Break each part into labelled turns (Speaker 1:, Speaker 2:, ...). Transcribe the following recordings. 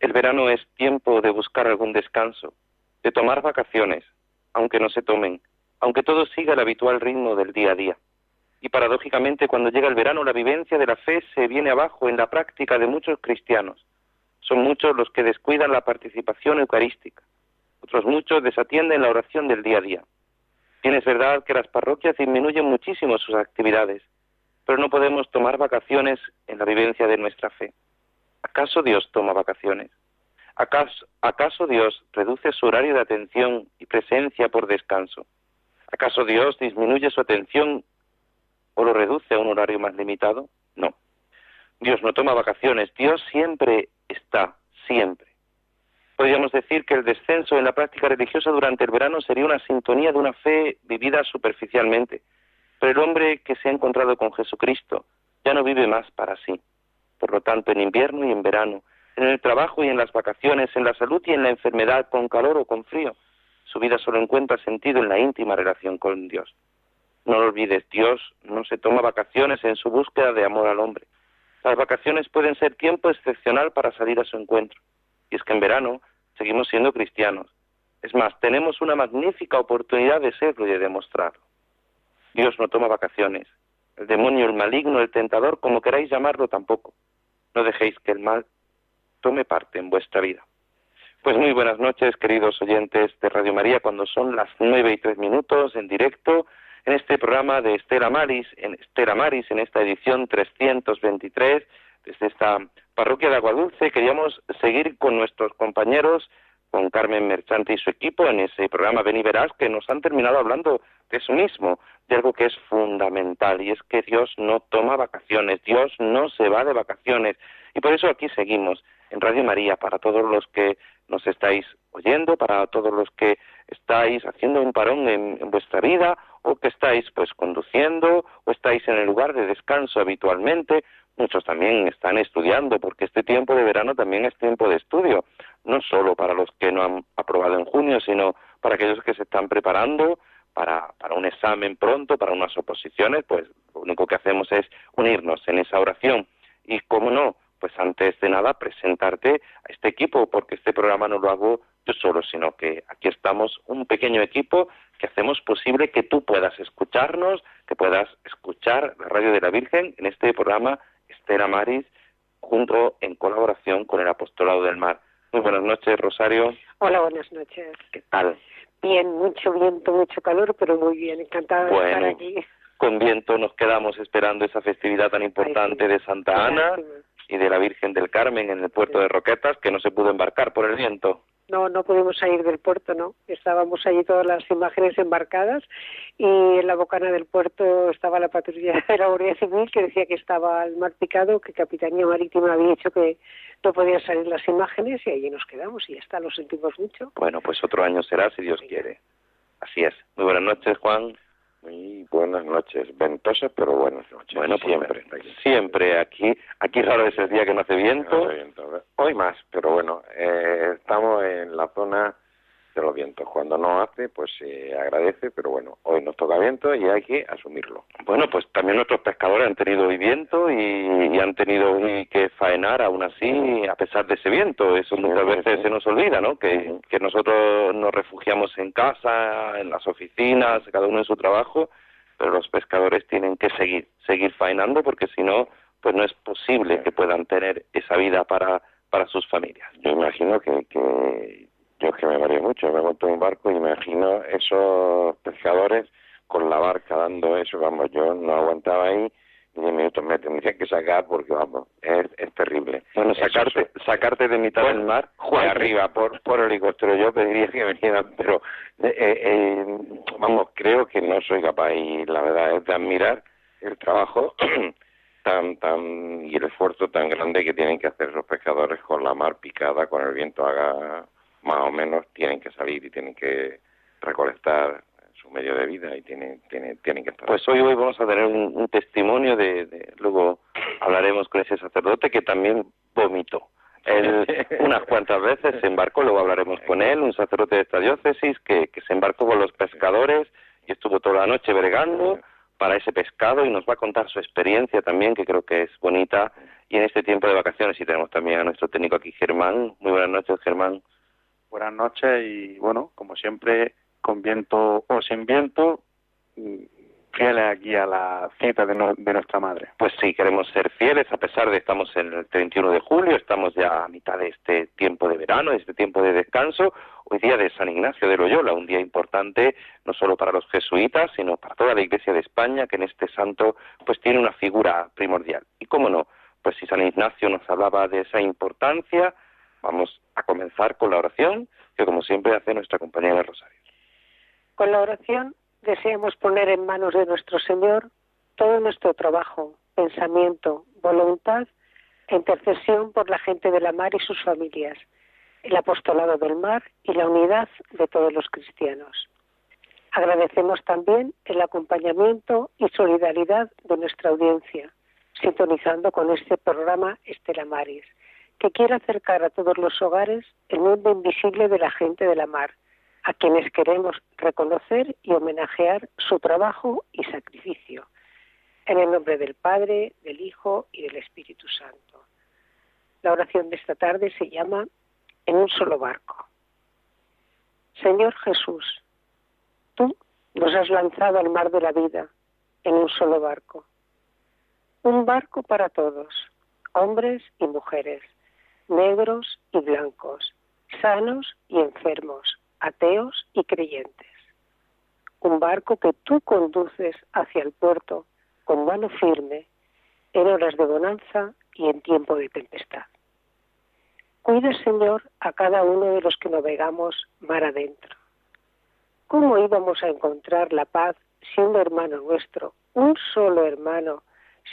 Speaker 1: El verano es tiempo de buscar algún descanso, de tomar vacaciones, aunque no se tomen, aunque todo siga el habitual ritmo del día a día. Y paradójicamente, cuando llega el verano, la vivencia de la fe se viene abajo en la práctica de muchos cristianos. Son muchos los que descuidan la participación eucarística. Otros muchos desatienden la oración del día a día. Bien es verdad que las parroquias disminuyen muchísimo sus actividades, pero no podemos tomar vacaciones en la vivencia de nuestra fe. ¿Acaso Dios toma vacaciones? ¿Acaso, ¿Acaso Dios reduce su horario de atención y presencia por descanso? ¿Acaso Dios disminuye su atención o lo reduce a un horario más limitado? No. Dios no toma vacaciones, Dios siempre está, siempre. Podríamos decir que el descenso en la práctica religiosa durante el verano sería una sintonía de una fe vivida superficialmente. Pero el hombre que se ha encontrado con Jesucristo ya no vive más para sí. Por lo tanto, en invierno y en verano, en el trabajo y en las vacaciones, en la salud y en la enfermedad, con calor o con frío, su vida solo encuentra sentido en la íntima relación con Dios. No lo olvides, Dios no se toma vacaciones en su búsqueda de amor al hombre. Las vacaciones pueden ser tiempo excepcional para salir a su encuentro. Y es que en verano seguimos siendo cristianos. Es más, tenemos una magnífica oportunidad de serlo y de demostrarlo. Dios no toma vacaciones. El demonio, el maligno, el tentador, como queráis llamarlo, tampoco. No dejéis que el mal tome parte en vuestra vida. Pues muy buenas noches, queridos oyentes de Radio María, cuando son las nueve y tres minutos en directo en este programa de Estela Maris, en Estela Maris, en esta edición 323, desde esta parroquia de Aguadulce, queríamos seguir con nuestros compañeros, con Carmen Merchante y su equipo, en ese programa Ven Verás, que nos han terminado hablando de eso mismo, de algo que es fundamental, y es que Dios no toma vacaciones, Dios no se va de vacaciones. Y por eso aquí seguimos en Radio María, para todos los que nos estáis oyendo, para todos los que estáis haciendo un parón en, en vuestra vida, o que estáis pues conduciendo, o estáis en el lugar de descanso habitualmente, muchos también están estudiando, porque este tiempo de verano también es tiempo de estudio, no solo para los que no han aprobado en junio, sino para aquellos que se están preparando para, para un examen pronto, para unas oposiciones, pues lo único que hacemos es unirnos en esa oración. Y cómo no, pues antes de nada presentarte a este equipo, porque este programa no lo hago yo solo, sino que aquí estamos un pequeño equipo que hacemos posible que tú puedas escucharnos, que puedas escuchar la radio de la Virgen en este programa Estera Maris, junto en colaboración con el Apostolado del Mar. Muy buenas noches, Rosario.
Speaker 2: Hola, buenas noches.
Speaker 1: ¿Qué tal?
Speaker 2: Bien, mucho viento, mucho calor, pero muy bien, encantada de estar aquí.
Speaker 1: Con viento nos quedamos esperando esa festividad tan importante de Santa Ana y de la Virgen del Carmen en el puerto de Roquetas, que no se pudo embarcar por el viento.
Speaker 2: No, no pudimos salir del puerto, ¿no? Estábamos allí todas las imágenes embarcadas y en la bocana del puerto estaba la patrulla de la Guardia Civil que decía que estaba el mar picado, que Capitanía Marítima había dicho que no podían salir las imágenes y allí nos quedamos y ya está, lo sentimos mucho.
Speaker 1: Bueno, pues otro año será si Dios quiere. Así es. Muy buenas noches, Juan.
Speaker 3: Muy buenas noches, ventosas pero buenas noches.
Speaker 1: Bueno, pues
Speaker 3: siempre.
Speaker 1: siempre aquí, aquí raro es el día que no hace viento.
Speaker 3: No hace viento. Hoy más, pero bueno, eh, estamos en la zona los vientos. Cuando no hace, pues se agradece, pero bueno, hoy nos toca viento y hay que asumirlo.
Speaker 1: Bueno, pues también nuestros pescadores han tenido hoy viento y, han tenido que faenar aún así a pesar de ese viento. Eso muchas veces se nos olvida, ¿no? Que, que nosotros nos refugiamos en casa, en las oficinas, cada uno en su trabajo, pero los pescadores tienen que seguir, seguir faenando porque si no, pues no es posible que puedan tener esa vida para para sus familias.
Speaker 3: Yo imagino que, que yo es que me mareé mucho, me monto en un barco y imagino esos pescadores con la barca dando eso, vamos, yo no aguantaba ahí diez minutos me tendría que sacar porque vamos, es, es terrible.
Speaker 1: Bueno, sacarte, sacarte de mitad del mar,
Speaker 3: de arriba por, por helicóptero, yo pediría que me vinieran, pero eh, eh, vamos, creo que no soy capaz y la verdad es de admirar el trabajo tan tan y el esfuerzo tan grande que tienen que hacer los pescadores con la mar picada, con el viento haga más o menos, tienen que salir y tienen que recolectar su medio de vida y tienen tienen tienen que estar.
Speaker 1: Pues hoy hoy vamos a tener un, testimonio de, luego hablaremos con ese sacerdote que también vomitó. Él unas cuantas veces se embarcó, luego hablaremos con él, un sacerdote de esta diócesis que, que se embarcó con los pescadores y estuvo toda la noche bregando para ese pescado y nos va a contar su experiencia también, que creo que es bonita. Y en este tiempo de vacaciones, y tenemos también a nuestro técnico aquí, Germán. Muy buenas noches, Germán.
Speaker 4: Buenas noches y bueno, como siempre, con viento o sin viento, fieles aquí a la cita de, nuestra madre.
Speaker 1: Pues sí, queremos ser fieles a pesar de estamos en el 31 de julio, estamos ya a mitad de este tiempo de verano, de este tiempo de descanso. Hoy día de San Ignacio de Loyola, un día importante no solo para los jesuitas, sino para toda la Iglesia de España, que en este santo pues tiene una figura primordial. Y cómo no, pues si San Ignacio nos hablaba de esa importancia, vamos a comenzar con la oración, que como siempre hace nuestra compañera Rosario.
Speaker 2: Con la oración deseamos poner en manos de nuestro Señor todo nuestro trabajo, pensamiento, voluntad e intercesión por la gente de la mar y sus familias, el apostolado del mar y la unidad de todos los cristianos. Agradecemos también el acompañamiento y solidaridad de nuestra audiencia, sintonizando con este programa Estela Maris, que quiere acercar a todos los hogares el mundo invisible de la gente de la mar, a quienes queremos reconocer y homenajear su trabajo y sacrificio. En el nombre del Padre, del Hijo y del Espíritu Santo. La oración de esta tarde se llama En un solo barco. Señor Jesús, tú nos has lanzado al mar de la vida en un solo barco. Un barco para todos, hombres y mujeres, negros y blancos, sanos y enfermos, ateos y creyentes. Un barco que tú conduces hacia el puerto con mano firme en horas de bonanza y en tiempo de tempestad. Cuida, Señor, a cada uno de los que navegamos mar adentro. ¿Cómo íbamos a encontrar la paz si un hermano nuestro, un solo hermano,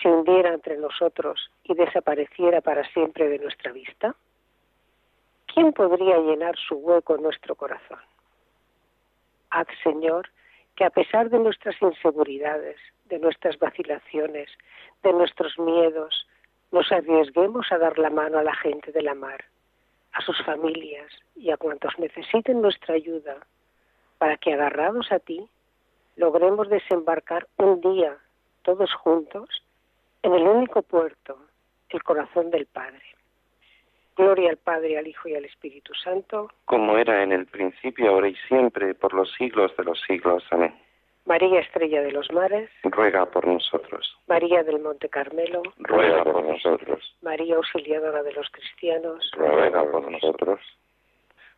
Speaker 2: se hundiera entre nosotros y desapareciera para siempre de nuestra vista? ¿quién podría llenar su hueco en nuestro corazón? Haz, Señor, que a pesar de nuestras inseguridades, de nuestras vacilaciones, de nuestros miedos, nos arriesguemos a dar la mano a la gente de la mar, a sus familias y a cuantos necesiten nuestra ayuda, para que agarrados a ti, logremos desembarcar un día, todos juntos, en el único puerto, el corazón del Padre. Gloria al Padre, al Hijo y al Espíritu Santo.
Speaker 1: Como era en el principio, ahora y siempre, por los siglos de los siglos. Amén.
Speaker 2: María Estrella de los Mares.
Speaker 1: Ruega por nosotros.
Speaker 2: María del Monte Carmelo.
Speaker 3: Ruega por nosotros.
Speaker 2: María Auxiliadora de los Cristianos.
Speaker 3: Ruega por nosotros.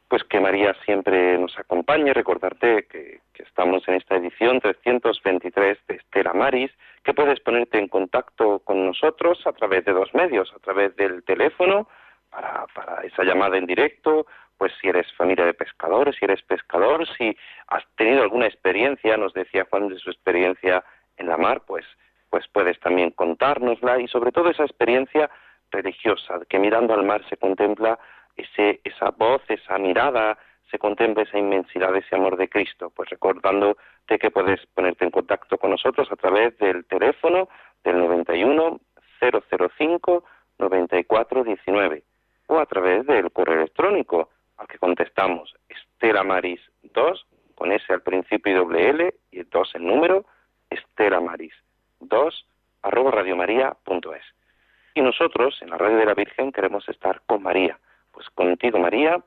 Speaker 1: Pues que María siempre nos acompañe. Recordarte que, que estamos en esta edición 323 de Estela Maris, que puedes ponerte en contacto con nosotros a través de dos medios, a través del teléfono para, para esa llamada en directo, pues si eres familia de pescadores, si eres pescador, si has tenido alguna experiencia, nos decía Juan de su experiencia en la mar, pues, pues puedes también contárnosla y sobre todo esa experiencia religiosa, que mirando al mar se contempla ese, esa voz, esa mirada, se contempla esa inmensidad, ese amor de Cristo. Pues recordándote que puedes ponerte en contacto con nosotros a través del teléfono del 91 005 9419 o a través del correo electrónico
Speaker 5: al que contestamos Estela Maris 2, con S al principio y doble L, y 2 el número, Estela Maris 2, arroba radiomaria.es. Y nosotros, en la Radio de la Virgen, queremos estar con María. Pues contigo, María,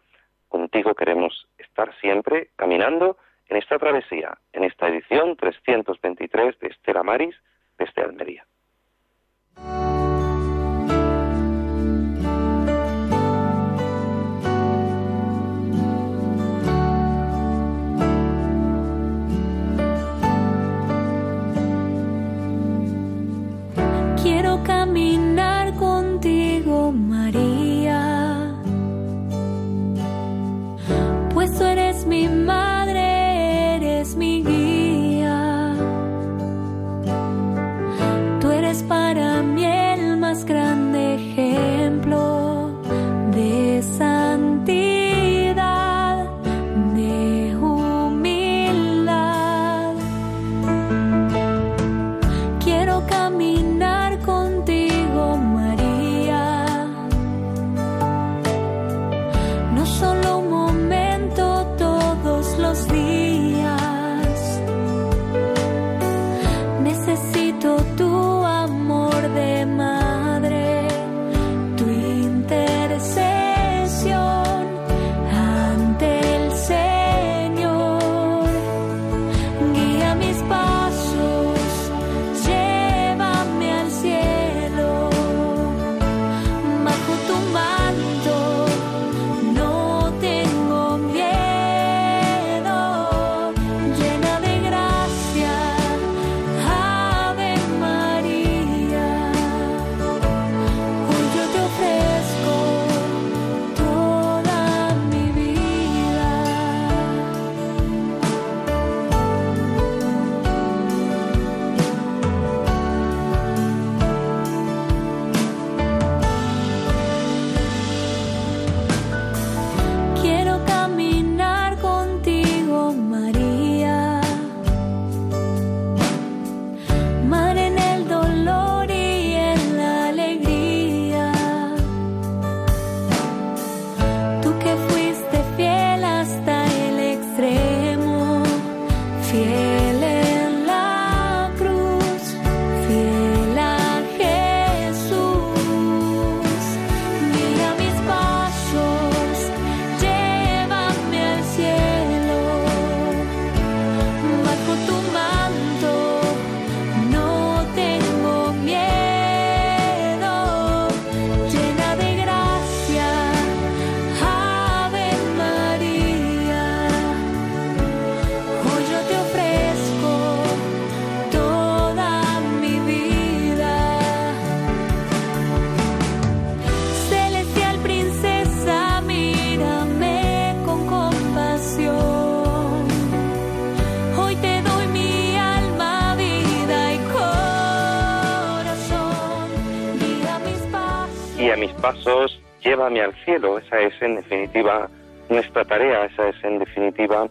Speaker 5: contigo queremos estar siempre caminando en esta travesía, en esta edición 323 de Estela Maris desde Almería. Llévame al cielo. Esa es en definitiva nuestra tarea, esa es en definitiva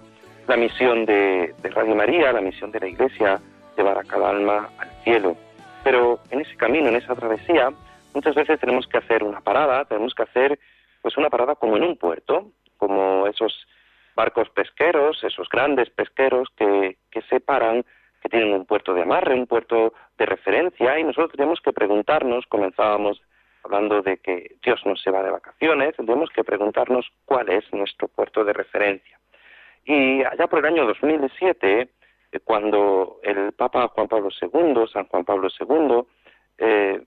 Speaker 5: la misión de, Radio María, la misión de la Iglesia, llevar a cada alma al cielo. Pero en ese camino, en esa travesía, muchas veces tenemos que hacer una parada, tenemos que hacer pues una parada como en un puerto, como esos barcos pesqueros, esos grandes pesqueros que, que se paran, que tienen un puerto de amarre, un puerto de referencia, y nosotros tenemos que preguntarnos, comenzábamos hablando de que Dios no se va de vacaciones, tenemos que preguntarnos cuál es nuestro puerto de referencia. Y allá por el año 2007, eh, cuando el Papa Juan Pablo II, San Juan Pablo II, eh,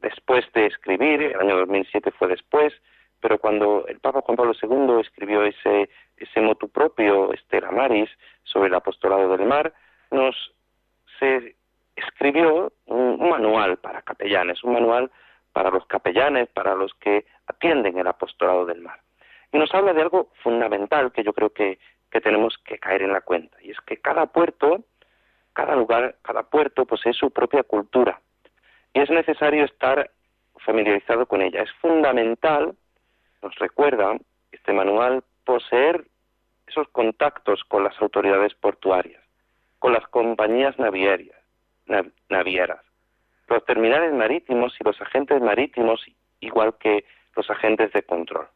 Speaker 5: después de escribir, el año 2007 fue después, pero cuando el Papa Juan Pablo II escribió ese, ese motu propio, Estela Maris, sobre el apostolado del mar, nos se escribió un manual para capellanes, un manual para los capellanes, para los que atienden el apostolado del mar. Y nos habla de algo fundamental que yo creo que, tenemos que caer en la cuenta, y es que cada puerto, cada lugar, cada puerto posee su propia cultura, y es necesario estar familiarizado con ella. Es fundamental, nos recuerda este manual, poseer esos contactos con las autoridades portuarias, con las compañías navieras, navieras, los terminales marítimos y los agentes marítimos, igual que los agentes de control.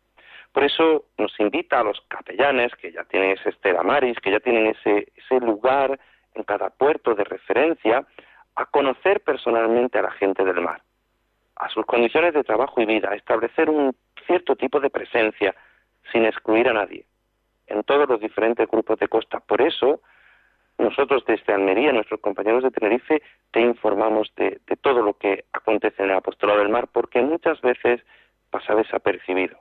Speaker 1: Por eso nos invita a los capellanes, que ya tienen ese Estela Maris, que ya tienen ese, ese lugar en cada puerto de referencia, a conocer personalmente a la gente del mar, a sus condiciones de trabajo y vida, a establecer un cierto tipo de presencia sin excluir a nadie en todos los diferentes grupos de costa. Por eso, nosotros desde Almería, nuestros compañeros de Tenerife, te informamos de, todo lo que acontece en el apostolado del mar, porque muchas veces pasa desapercibido.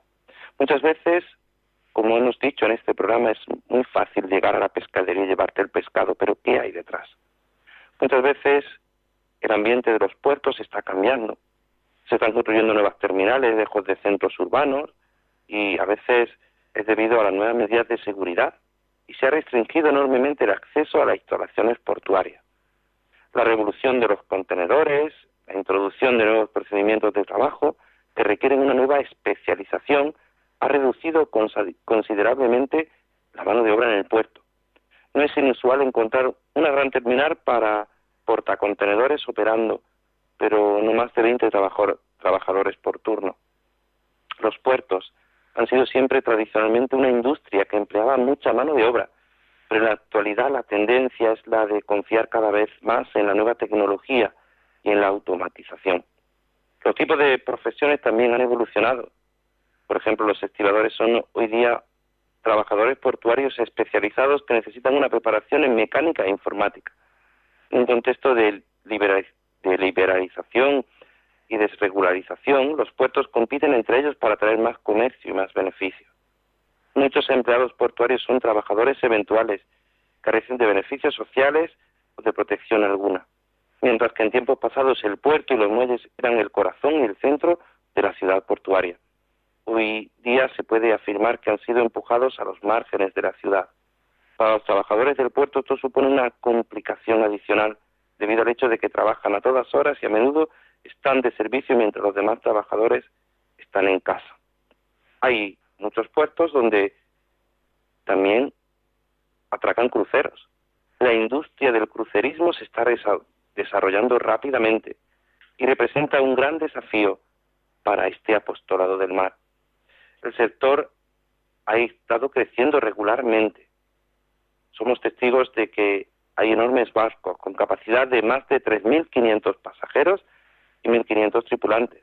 Speaker 1: Muchas veces, como hemos dicho en este programa, es muy fácil llegar a la pescadería y llevarte el pescado, pero ¿qué hay detrás? Muchas veces el ambiente de los puertos está cambiando. Se están construyendo nuevas terminales lejos de centros urbanos y a veces es debido a las nuevas medidas de seguridad y se ha restringido enormemente el acceso a las instalaciones portuarias. La revolución de los contenedores, la introducción de nuevos procedimientos de trabajo que requieren una nueva especialización ha reducido considerablemente la mano de obra en el puerto. No es inusual encontrar una gran terminal para portacontenedores operando, pero no más de 20 trabajadores por turno. Los puertos han sido siempre tradicionalmente una industria que empleaba mucha mano de obra, pero en la actualidad la tendencia es la de confiar cada vez más en la nueva tecnología y en la automatización. Los tipos de profesiones también han evolucionado. Por ejemplo, los estibadores son hoy día trabajadores portuarios especializados que necesitan una preparación en mecánica e informática. En un contexto de, de liberalización y desregularización, los puertos compiten entre ellos para traer más comercio y más beneficio. Muchos empleados portuarios son trabajadores eventuales, carecen de beneficios sociales o de protección alguna, mientras que en tiempos pasados el puerto y los muelles eran el corazón y el centro de la ciudad portuaria. Hoy día se puede afirmar que han sido empujados a los márgenes de la ciudad. Para los trabajadores del puerto esto supone una complicación adicional, debido al hecho de que trabajan a todas horas y a menudo están de servicio mientras los demás trabajadores están en casa. Hay muchos puertos donde también atracan cruceros. La industria del crucerismo se está desarrollando rápidamente y representa un gran desafío para este apostolado del mar. El sector ha estado creciendo regularmente. Somos testigos de que hay enormes barcos con capacidad de más de 3.500 pasajeros y 1.500 tripulantes.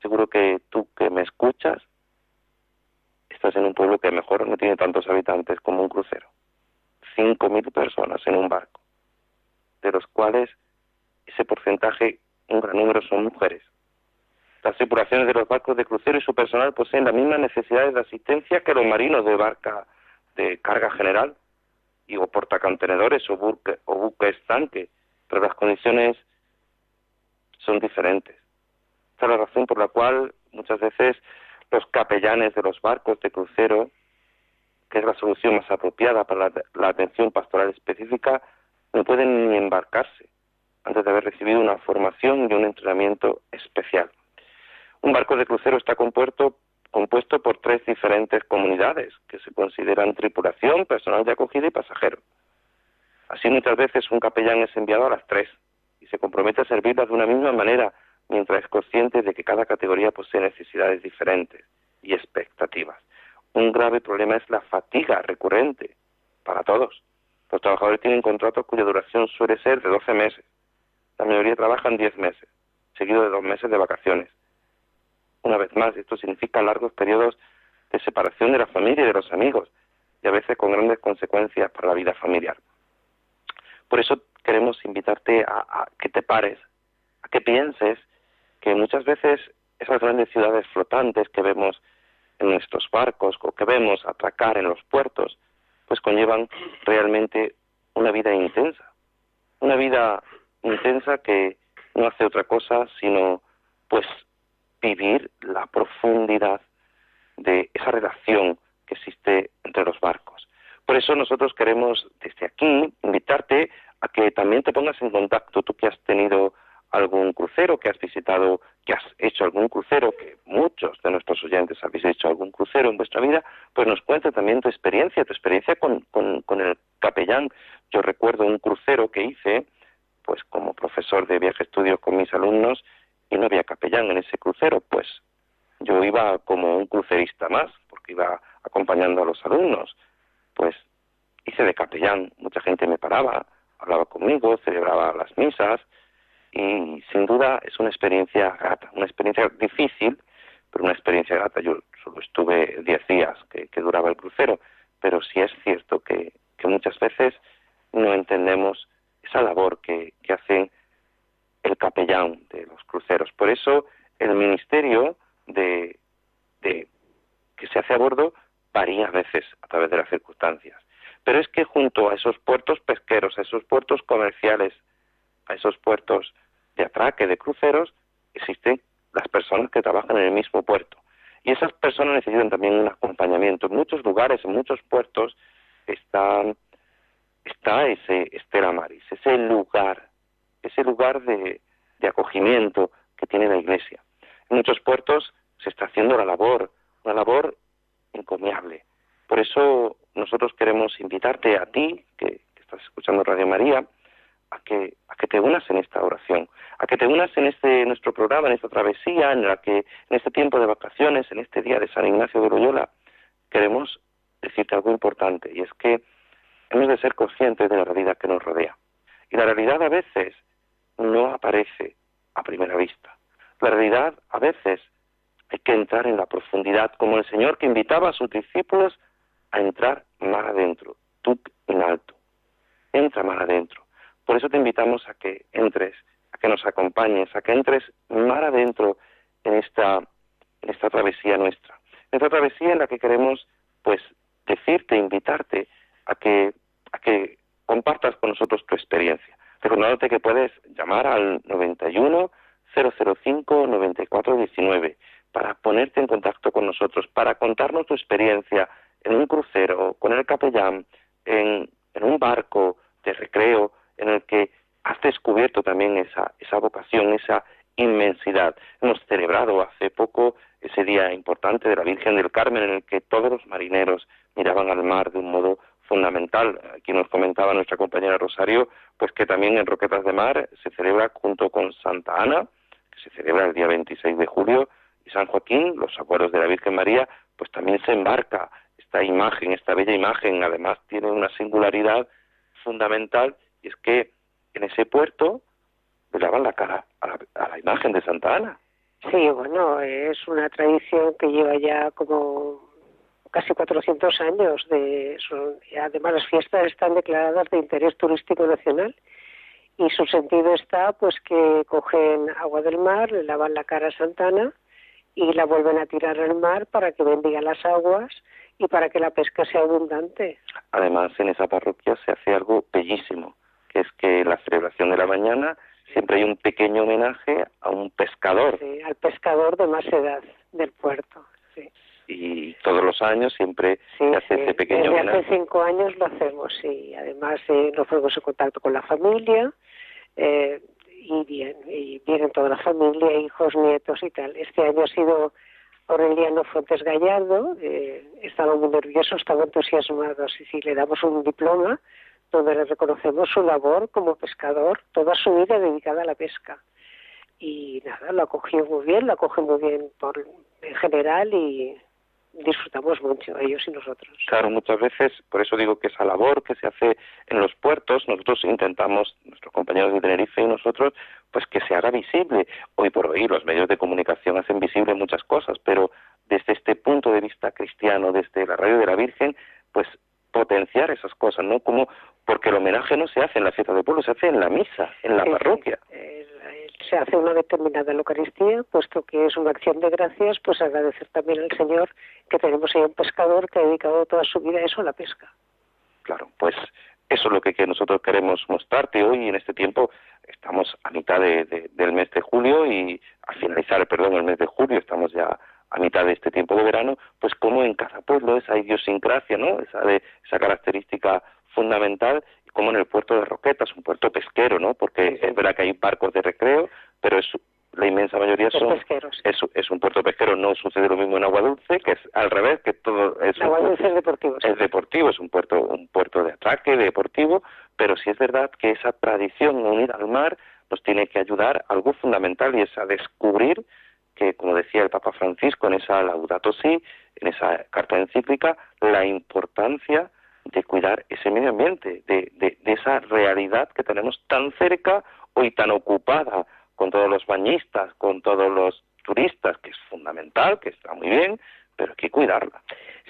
Speaker 1: Seguro que tú que me escuchas estás en un pueblo que mejor no tiene tantos habitantes como un crucero. 5.000 personas en un barco, de los cuales ese porcentaje, un gran número, son mujeres. Las tripulaciones de los barcos de crucero y su personal poseen las mismas necesidades de asistencia que los marinos de barca de carga general, y o portacontenedores o, o buques tanque, pero las condiciones son diferentes. Esta es la razón por la cual muchas veces los capellanes de los barcos de crucero, que es la solución más apropiada para la, atención pastoral específica, no pueden ni embarcarse antes de haber recibido una formación y un entrenamiento especial. Un barco de crucero está compuesto, compuesto por tres diferentes comunidades que se consideran tripulación, personal de acogida y pasajero. Así muchas veces un capellán es enviado a las tres se compromete a servirlas de una misma manera mientras es consciente de que cada categoría posee necesidades diferentes y expectativas. Un grave problema es la fatiga recurrente para todos. Los trabajadores tienen contratos cuya duración suele ser de 12 meses. La mayoría trabajan 10 meses, seguido de dos meses de vacaciones. Una vez más, esto significa largos periodos de separación de la familia y de los amigos, y a veces con grandes consecuencias para la vida familiar. Por eso queremos invitarte a, que te pares, a que pienses que muchas veces esas grandes ciudades flotantes que vemos en nuestros barcos o que vemos atracar en los puertos, pues conllevan realmente una vida intensa. Una vida intensa que no hace otra cosa sino pues vivir la profundidad de esa relación que existe entre los barcos. Por eso nosotros queremos desde aquí invitarte a que también te pongas en contacto, tú que has tenido algún crucero, que has visitado, que has hecho algún crucero, que muchos de nuestros oyentes habéis hecho algún crucero en vuestra vida, pues nos cuenta también tu experiencia, tu experiencia con, con, el capellán. Yo recuerdo un crucero que hice, pues como profesor de viaje estudio con mis alumnos, y no había capellán en ese crucero, pues yo iba como un crucerista más, porque iba acompañando a los alumnos, pues hice de capellán, mucha gente me paraba, hablaba conmigo, celebraba las misas y sin duda es una experiencia grata, una experiencia difícil, pero una experiencia grata. Yo solo estuve diez días que, duraba el crucero, pero sí es cierto que, muchas veces no entendemos esa labor que, que hace el capellán de los cruceros. Por eso el ministerio de, de que se hace a bordo varía a veces a través de las circunstancias. Pero es que junto a esos puertos pesqueros, a esos puertos comerciales, a esos puertos de atraque de cruceros, existen las personas que trabajan en el mismo puerto. Y esas personas necesitan también un acompañamiento. En muchos lugares, en muchos puertos, está, ese Estela Maris, ese lugar, ese lugar de, de acogimiento que tiene la Iglesia. En muchos puertos se está haciendo la labor, una labor encomiable. Por eso nosotros queremos invitarte a ti, que, estás escuchando Radio María, a que, a que te unas en esta oración, a que te unas en este nuestro programa, en esta travesía, en la que en este tiempo de vacaciones, en este día de San Ignacio de Loyola, queremos decirte algo importante, y es que hemos de ser conscientes de la realidad que nos rodea. Y la realidad a veces no aparece a primera vista. La realidad a veces hay que entrar en la profundidad, como el Señor que invitaba a sus discípulos a entrar más adentro, tú en alto. Entra más adentro. Por eso te invitamos a que entres, a que nos acompañes, a que entres más adentro en esta, en esta travesía nuestra. En esta travesía en la que queremos, pues, decirte, invitarte a que, a que compartas con nosotros tu experiencia. Recordándote que puedes llamar al 91 005 9419 para ponerte en contacto con nosotros, para contarnos tu experiencia en un crucero, con el capellán, en, un barco de recreo en el que has descubierto también esa, esa vocación, esa inmensidad. Hemos celebrado hace poco ese día importante de la Virgen del Carmen en el que todos los marineros miraban al mar de un modo fundamental. Aquí nos comentaba nuestra compañera Rosario, pues que también en Roquetas de Mar se celebra junto con Santa Ana, que se celebra el día 26 de julio, y San Joaquín, los abuelos de la Virgen María, pues también se embarca esta imagen, esta bella imagen, además tiene una singularidad fundamental y es que en ese puerto le lavan la cara a la, imagen de Santa Ana.
Speaker 2: Sí, bueno, es una tradición que lleva ya como casi 400 años. De, además, las fiestas están declaradas de interés turístico nacional y su sentido está pues que cogen agua del mar, le lavan la cara a Santana y la vuelven a tirar al mar para que bendiga las aguas y para que la pesca sea abundante.
Speaker 1: Además, en esa parroquia se hace algo bellísimo, que es que en la celebración de la mañana siempre hay un pequeño homenaje a un pescador.
Speaker 2: Sí, al pescador de más edad del puerto. Sí.
Speaker 1: Y todos los años siempre se hace ese pequeño
Speaker 2: Desde
Speaker 1: homenaje.
Speaker 2: hace cinco años lo hacemos, sí. Además, eh, nos ponemos en contacto con la familia. Eh, y bien, y vienen toda la familia, hijos, nietos y tal. Este año ha sido Aureliano Fuentes Gallardo, eh, estaba muy nervioso, estaba entusiasmado, y si le damos un diploma donde le reconocemos su labor como pescador, toda su vida dedicada a la pesca. Y nada, lo acogió muy bien, lo acoge muy bien por, en general y disfrutamos mucho ellos y nosotros.
Speaker 1: Claro, muchas veces, por eso digo que esa labor que se hace en los puertos, nosotros intentamos, nuestros compañeros de Tenerife y nosotros, pues que se haga visible. Hoy por hoy los medios de comunicación hacen visible muchas cosas, pero desde este punto de vista cristiano, desde la radio de la Virgen, pues potenciar esas cosas, ¿no? Como porque el homenaje no se hace en la fiesta del pueblo, se hace en la misa, en la parroquia
Speaker 2: se hace una determinada Eucaristía, puesto que es una acción de gracias, pues agradecer también al Señor que tenemos ahí un pescador que ha dedicado toda su vida a eso, a la pesca.
Speaker 1: Claro, pues eso es lo que, nosotros queremos mostrarte hoy en este tiempo. Estamos a mitad del mes de julio y a finalizar, perdón, el mes de julio, estamos ya a mitad de este tiempo de verano, pues como en cada pueblo esa idiosincrasia, ¿no? Esa, de, esa característica fundamental como en el puerto de Roquetas, un puerto pesquero, ¿no? Porque es verdad que hay barcos de recreo, pero es la inmensa mayoría son es, es, un puerto pesquero no sucede lo mismo en agua dulce que es al revés que todo es
Speaker 2: agua dulce es deportivo
Speaker 1: es deportivo es un puerto un puerto de atraque deportivo pero sí es verdad que esa tradición unida al mar nos tiene que ayudar algo fundamental y es a descubrir que como decía el Papa Francisco en esa Laudato Si en esa carta encíclica la importancia de cuidar ese medio ambiente, de, de, esa realidad que tenemos tan cerca hoy tan ocupada con todos los bañistas, con todos los turistas, que es fundamental, que está muy bien, pero hay que cuidarla.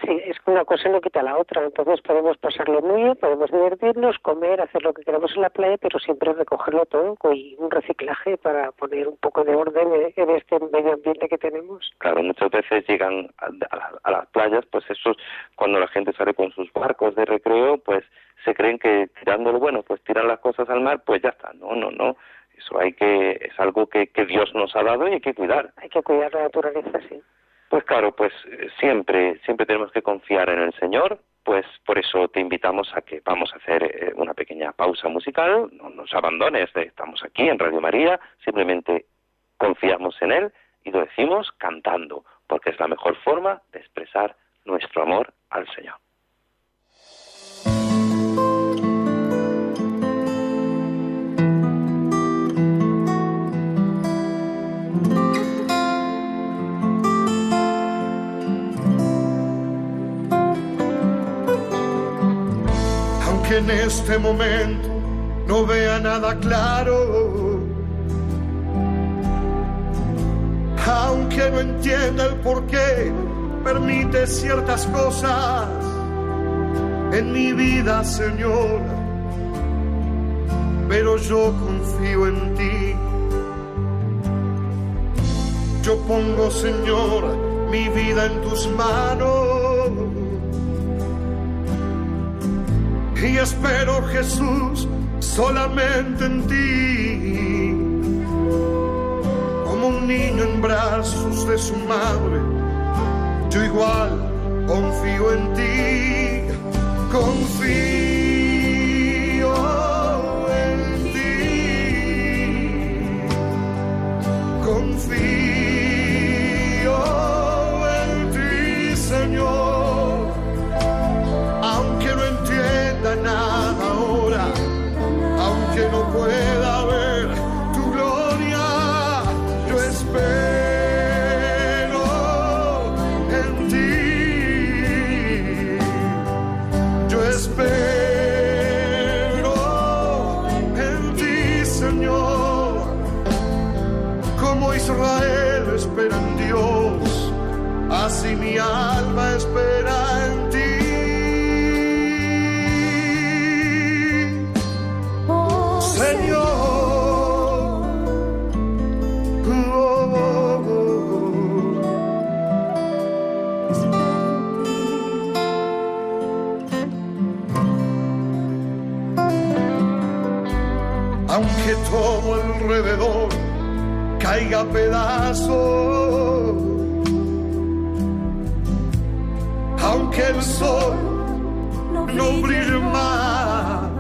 Speaker 2: Sí, es que una cosa no quita la otra. Entonces podemos pasarlo muy bien, podemos divertirnos, comer, hacer lo que queramos en la playa, pero siempre recogerlo todo y un reciclaje para poner un poco de orden en este medio ambiente que tenemos.
Speaker 1: Claro, muchas veces llegan a, las playas, pues eso, cuando la gente sale con sus barcos de recreo, pues se creen que tirándolo, bueno, pues tiran las cosas al mar, pues ya está. No, no, no. Eso hay que, es algo que, que Dios nos ha dado y hay que cuidar.
Speaker 2: Hay que cuidar la naturaleza, sí.
Speaker 1: Pues claro, pues eh, siempre, siempre tenemos que confiar en el Señor, pues por eso te invitamos a que vamos a hacer eh, una pequeña pausa musical, no nos abandones, estamos aquí en Radio María, simplemente confiamos en Él y lo decimos cantando, porque es la mejor forma de expresar nuestro amor al Señor.
Speaker 6: En este momento no vea nada claro. Aunque no entienda el por qué permite ciertas cosas en mi vida, Señor. Pero yo confío en ti. Yo pongo, Señor, mi vida en tus manos y espero Jesús solamente en ti. Como un niño en brazos de su madre, yo igual confío en ti, confío aunque todo alrededor caiga a pedazos, aunque el sol no brille más,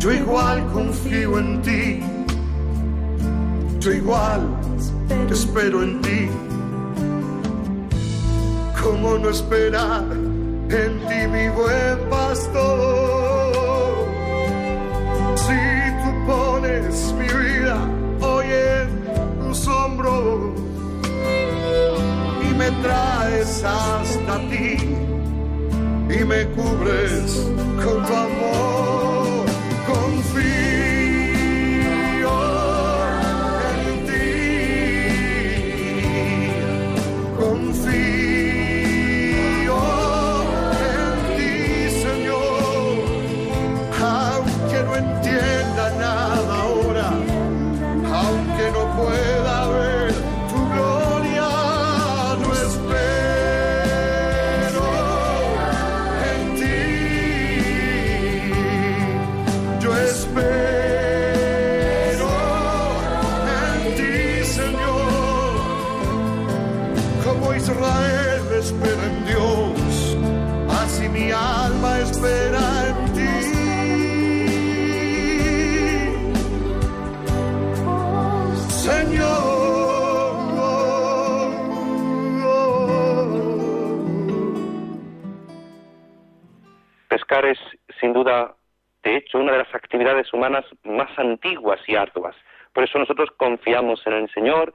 Speaker 6: yo igual confío en ti, yo igual espero en ti. ¿Cómo no esperar en ti, mi buen pastor? Vida hoy en tus hombros y me traes hasta ti y me cubres con tu amor.
Speaker 1: De hecho, una de las actividades humanas más antiguas y arduas. Por eso nosotros confiamos en el Señor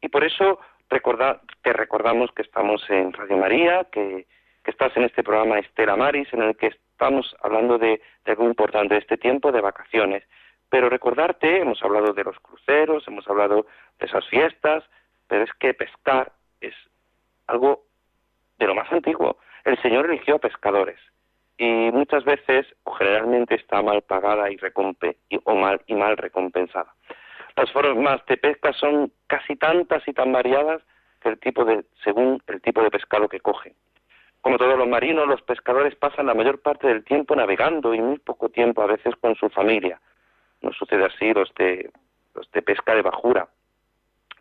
Speaker 1: y por eso te recordamos que estamos en Radio María, que, que estás en este programa Estela Maris, en el que estamos hablando de, de algo importante de este tiempo de vacaciones. Pero recordarte, hemos hablado de los cruceros, hemos hablado de esas fiestas, pero es que pescar es algo de lo más antiguo. El Señor eligió a pescadores y muchas veces o generalmente está mal pagada y, recompe, o mal, y mal recompensada. Las formas de pesca son casi tantas y tan variadas que el tipo de, según el tipo de pescado que cogen. Como todos los marinos, los pescadores pasan la mayor parte del tiempo navegando y muy poco tiempo a veces con su familia. No sucede así los de, los de pesca de bajura,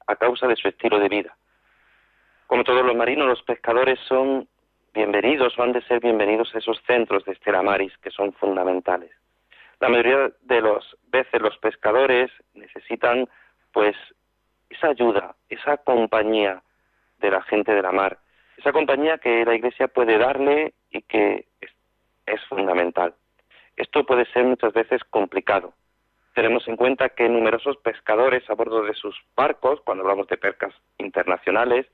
Speaker 1: a causa de su estilo de vida. Como todos los marinos, los pescadores son bienvenidos o han de ser bienvenidos a esos centros de Estela Maris que son fundamentales. La mayoría de las veces los pescadores necesitan pues esa ayuda, esa compañía de la gente de la mar, esa compañía que la Iglesia puede darle y que es, es fundamental. Esto puede ser muchas veces complicado. Tenemos en cuenta que numerosos pescadores a bordo de sus barcos, cuando hablamos de pescas internacionales,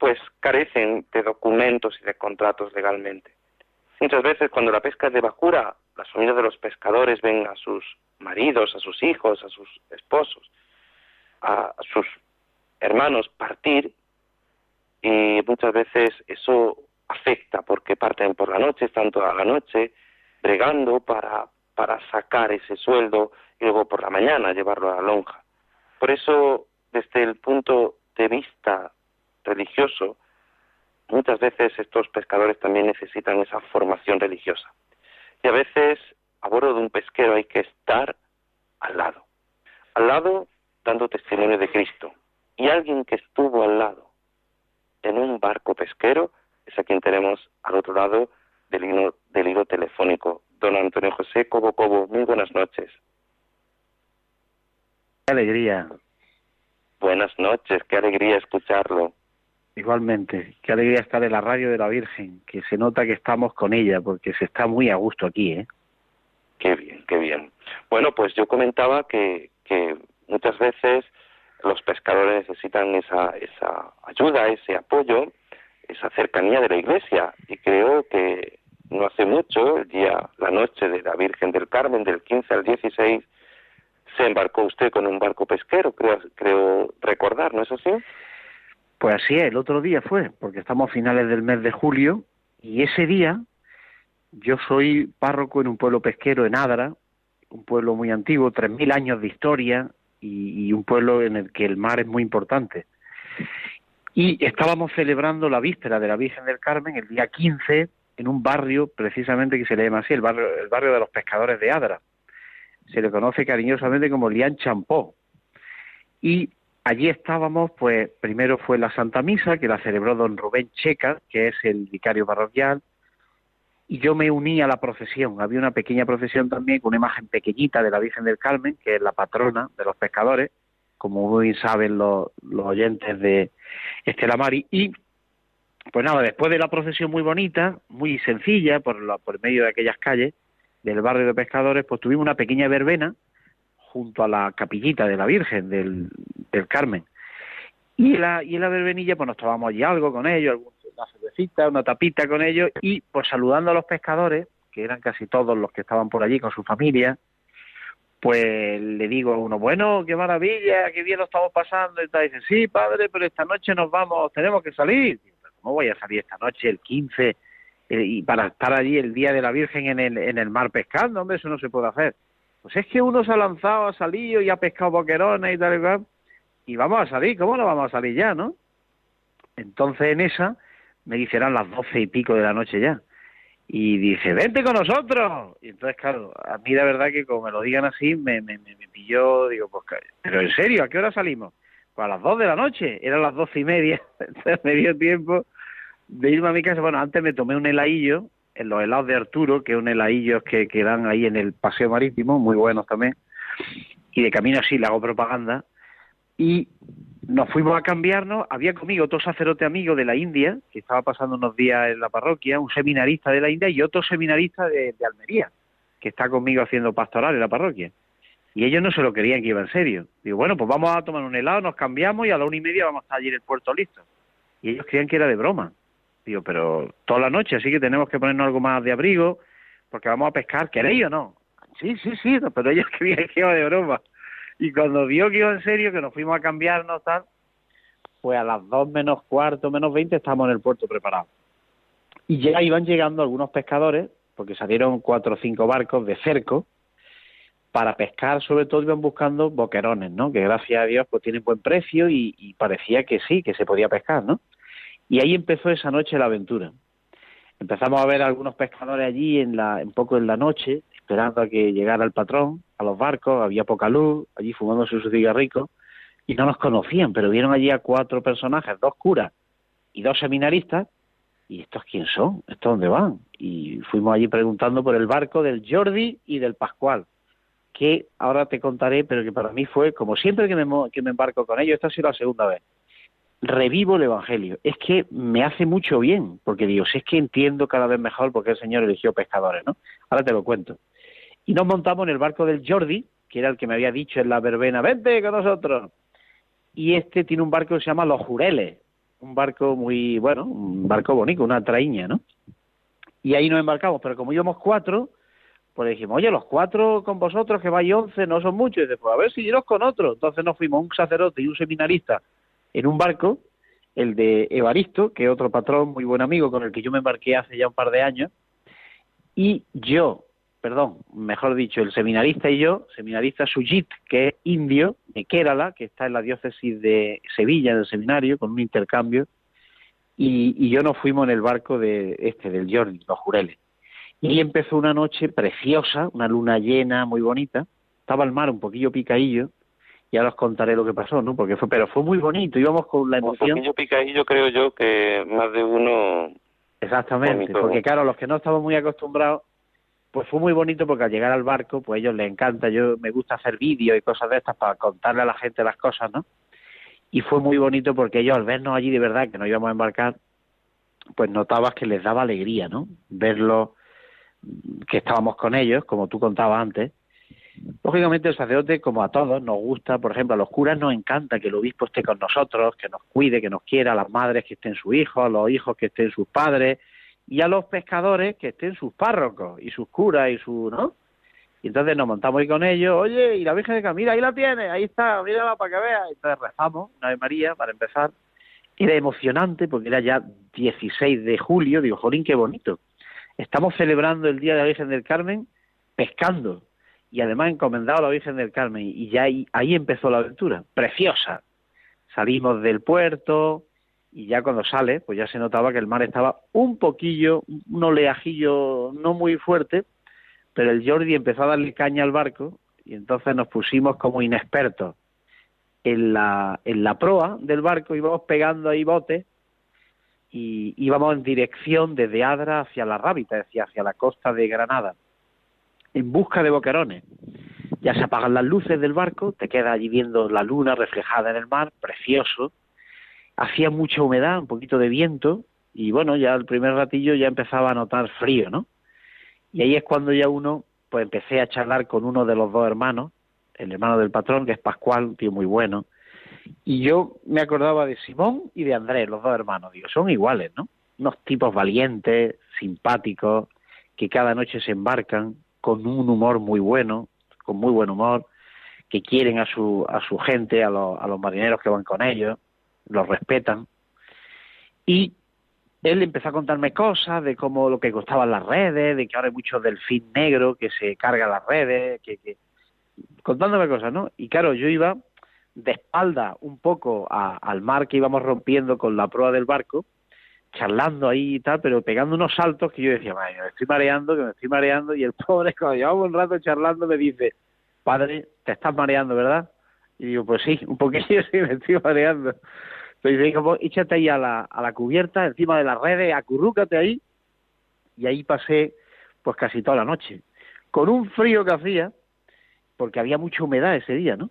Speaker 1: pues carecen de documentos y de contratos legalmente. Muchas veces cuando la pesca es de bajura, las familias de los pescadores ven a sus maridos, a sus hijos, a sus esposos, a sus hermanos partir y muchas veces eso afecta porque parten por la noche, están toda la noche bregando para, para sacar ese sueldo y luego por la mañana llevarlo a la lonja. Por eso, desde el punto de vista religioso, muchas veces estos pescadores también necesitan esa formación religiosa. Y a veces a bordo de un pesquero hay que estar al lado, al lado dando testimonio de Cristo. Y alguien que estuvo al lado en un barco pesquero es a quien tenemos al otro lado del hilo, del hilo telefónico. Don Antonio José Cobo Cobo, muy buenas noches.
Speaker 7: Qué alegría.
Speaker 1: Buenas noches, qué alegría escucharlo.
Speaker 7: Igualmente, qué alegría estar en la radio de la Virgen, que se nota que estamos con ella, porque se está muy a gusto aquí, ¿eh?
Speaker 1: Qué bien, qué bien. Bueno, pues yo comentaba que, que muchas veces los pescadores necesitan esa, esa ayuda, ese apoyo, esa cercanía de la Iglesia, y creo que no hace mucho, el día, la noche de la Virgen del Carmen, del 15 al 16, se embarcó usted con un barco pesquero, creo, creo recordar, ¿no es así?
Speaker 7: Pues así es, el otro día fue, porque estamos a finales del mes de julio y ese día yo soy párroco en un pueblo pesquero en Adra, un pueblo muy antiguo, tres mil años de historia y, y, un pueblo en el que el mar es muy importante. Y estábamos celebrando la víspera de la Virgen del Carmen el día 15 en un barrio precisamente que se le llama así, el barrio, el barrio de los pescadores de Adra. Se le conoce cariñosamente como Lian Champó. Y allí estábamos, pues primero fue la Santa Misa, que la celebró don Rubén Checa, que es el vicario parroquial, y yo me uní a la procesión. Había una pequeña procesión también con una imagen pequeñita de la Virgen del Carmen, que es la patrona de los pescadores, como muy saben los, los oyentes de Estela Mari, y pues nada, después de la procesión muy bonita, muy sencilla, por, la, por medio de aquellas calles del barrio de pescadores, pues tuvimos una pequeña verbena junto a la capillita de la Virgen del, del Carmen. Y la, y la verbenilla pues nos tomamos allí algo con ellos, una cervecita, una tapita con ellos y pues saludando a los pescadores, que eran casi todos los que estaban por allí con su familia, pues le digo a uno, bueno, qué maravilla, qué bien lo estamos pasando y tal. Y dice, sí, padre, pero esta noche nos vamos, tenemos que salir. Digo, ¿Cómo voy a salir esta noche, el 15, eh, y para estar allí el día de la Virgen en el, en el mar pescando? Hombre, eso no se puede hacer. Pues es que uno se ha lanzado, ha salido y ha pescado boquerones y tal y tal, y vamos a salir, ¿cómo no vamos a salir ya, no? Entonces en esa me dice, eran las doce y pico de la noche ya. Y dice, vente con nosotros. Y entonces, claro, a mí la verdad que como me lo digan así, me, me, me pilló, digo, pues, pero en serio, ¿a qué hora salimos? Pues a las dos de la noche, eran las doce y media, entonces me dio tiempo de irme a mi casa. Bueno, antes me tomé un heladillo, en los helados de Arturo, que es un heladillo que, que dan ahí en el paseo marítimo, muy buenos también. Y de camino así le hago propaganda. Y nos fuimos a cambiarnos, había conmigo otro sacerdote amigo de la India, que estaba pasando unos días en la parroquia, un seminarista de la India y otro seminarista de, Almería, que está conmigo haciendo pastoral en la parroquia. Y ellos no se lo querían que iba en serio. Digo, bueno, pues vamos a tomar un helado, nos cambiamos y a la una y media vamos a estar allí en el puerto listo. Y ellos creían que era de broma. Digo, pero toda la noche, así que tenemos que ponernos algo más de abrigo, porque vamos a pescar, ¿queréis o no? Sí, sí, sí, pero ellos creían que iba de broma. Y cuando vio que iba en serio, que nos fuimos a cambiarnos, tal, pues a las dos menos cuarto, menos veinte, estábamos en el puerto preparados. Y ya iban llegando algunos pescadores, porque salieron cuatro o cinco barcos de cerco, para pescar, sobre todo iban buscando boquerones, ¿no? Que gracias a Dios pues tienen buen precio y, y parecía que sí, que se podía pescar, ¿no? Y ahí empezó esa noche la aventura. Empezamos a ver a algunos pescadores allí en la, un poco en la noche, esperando a que llegara el patrón, a los barcos, había poca luz, allí fumándose sus cigarricos, y no nos conocían, pero vieron allí a cuatro personajes, dos curas y dos seminaristas, y estos quién son, estos dónde van. Y fuimos allí preguntando por el barco del Jordi y del Pascual, que ahora te contaré, pero que para mí fue, como siempre que me, que me embarco con ellos, esta ha sido la segunda vez, revivo el Evangelio. Es que me hace mucho bien, porque digo, si es que entiendo cada vez mejor por qué el Señor eligió pescadores, ¿no? Ahora te lo cuento. Y nos montamos en el barco del Jordi, que era el que me había dicho en la verbena, vente con nosotros. Y este tiene un barco que se llama Los Jureles, un barco muy, bueno, un barco bonito, una traíña, ¿no? Y ahí nos embarcamos, pero como íbamos cuatro, pues dijimos, oye, los cuatro con vosotros, que vais once, no son muchos. Y dice, pues a ver si iros con otro. Entonces nos fuimos un sacerdote y un seminarista en un barco, el de Evaristo, que es otro patrón muy buen amigo con el que yo me embarqué hace ya un par de años, y yo, perdón, mejor dicho, el seminarista y yo, seminarista Sujit, que es indio, de Kerala, que está en la diócesis de Sevilla, del seminario, con un intercambio, y, y yo nos fuimos en el barco de este, del Jordi, los Jureles. Y empezó una noche preciosa, una luna llena, muy bonita, estaba el mar un poquillo picadillo, ya os contaré lo que pasó, ¿no? Porque fue, pero fue muy bonito, íbamos con la emoción. Un
Speaker 1: poquillo picadillo creo yo que más de uno.
Speaker 7: Exactamente, porque claro, los que no estamos muy acostumbrados, pues fue muy bonito porque al llegar al barco, pues a ellos les encanta, yo me gusta hacer vídeos y cosas de estas para contarle a la gente las cosas, ¿no? Y fue muy bonito porque ellos al vernos allí de verdad, que nos íbamos a embarcar, pues notabas que les daba alegría, ¿no? Verlo, que estábamos con ellos, como tú contabas antes, Lógicamente el sacerdote, como a todos, nos gusta, por ejemplo, a los curas nos encanta que el obispo esté con nosotros, que nos cuide, que nos quiera, a las madres que estén sus hijos, a los hijos que estén sus padres, y a los pescadores que estén sus párrocos y sus curas y su, ¿no? Y entonces nos montamos ahí con ellos, oye, y la Virgen de Camila, ahí la tiene, ahí está, mírala para que vea. Entonces rezamos una de María para empezar. Era emocionante porque era ya 16 de julio, digo, jolín, qué bonito. Estamos celebrando el Día de la Virgen del Carmen pescando y además encomendado a la Virgen del Carmen y ya ahí, ahí empezó la aventura, preciosa. Salimos del puerto y ya cuando sale, pues ya se notaba que el mar estaba un poquillo, un oleajillo no muy fuerte, pero el Jordi empezó a darle caña al barco y entonces nos pusimos como inexpertos en la, en la proa del barco, íbamos pegando ahí botes y íbamos en dirección desde Adra hacia la Rábita, decía, hacia la costa de Granada en busca de boquerones. Ya se apagan las luces del barco, te quedas allí viendo la luna reflejada en el mar, precioso. Hacía mucha humedad, un poquito de viento, y bueno, ya el primer ratillo ya empezaba a notar frío, ¿no? Y ahí es cuando ya uno, pues empecé a charlar con uno de los dos hermanos, el hermano del patrón, que es Pascual, un tío muy bueno, y yo me acordaba de Simón y de Andrés, los dos hermanos, digo, son iguales, ¿no? Unos tipos valientes, simpáticos, que cada noche se embarcan, con un humor muy bueno, con muy buen humor, que quieren a su, a su gente, a, a los marineros que van con ellos, los respetan. Y él empezó a contarme cosas de cómo lo que costaban las redes, de que ahora hay mucho delfín negro que se carga las redes, que, contándome cosas, ¿no? Y claro, yo iba de espalda un poco al mar que íbamos rompiendo con la proa del barco charlando ahí y tal, pero pegando unos saltos que yo decía, me estoy mareando, que me estoy mareando, y el pobre, cuando llevamos un rato charlando, me dice, padre, te estás mareando, ¿verdad? Y digo, pues sí, un poquillo sí, me estoy mareando. Pero dice, pues échate ahí a la, a la cubierta, encima de las redes, acurrúcate ahí, y ahí pasé pues casi toda la noche, con un frío que hacía, porque había mucha humedad ese día, ¿no?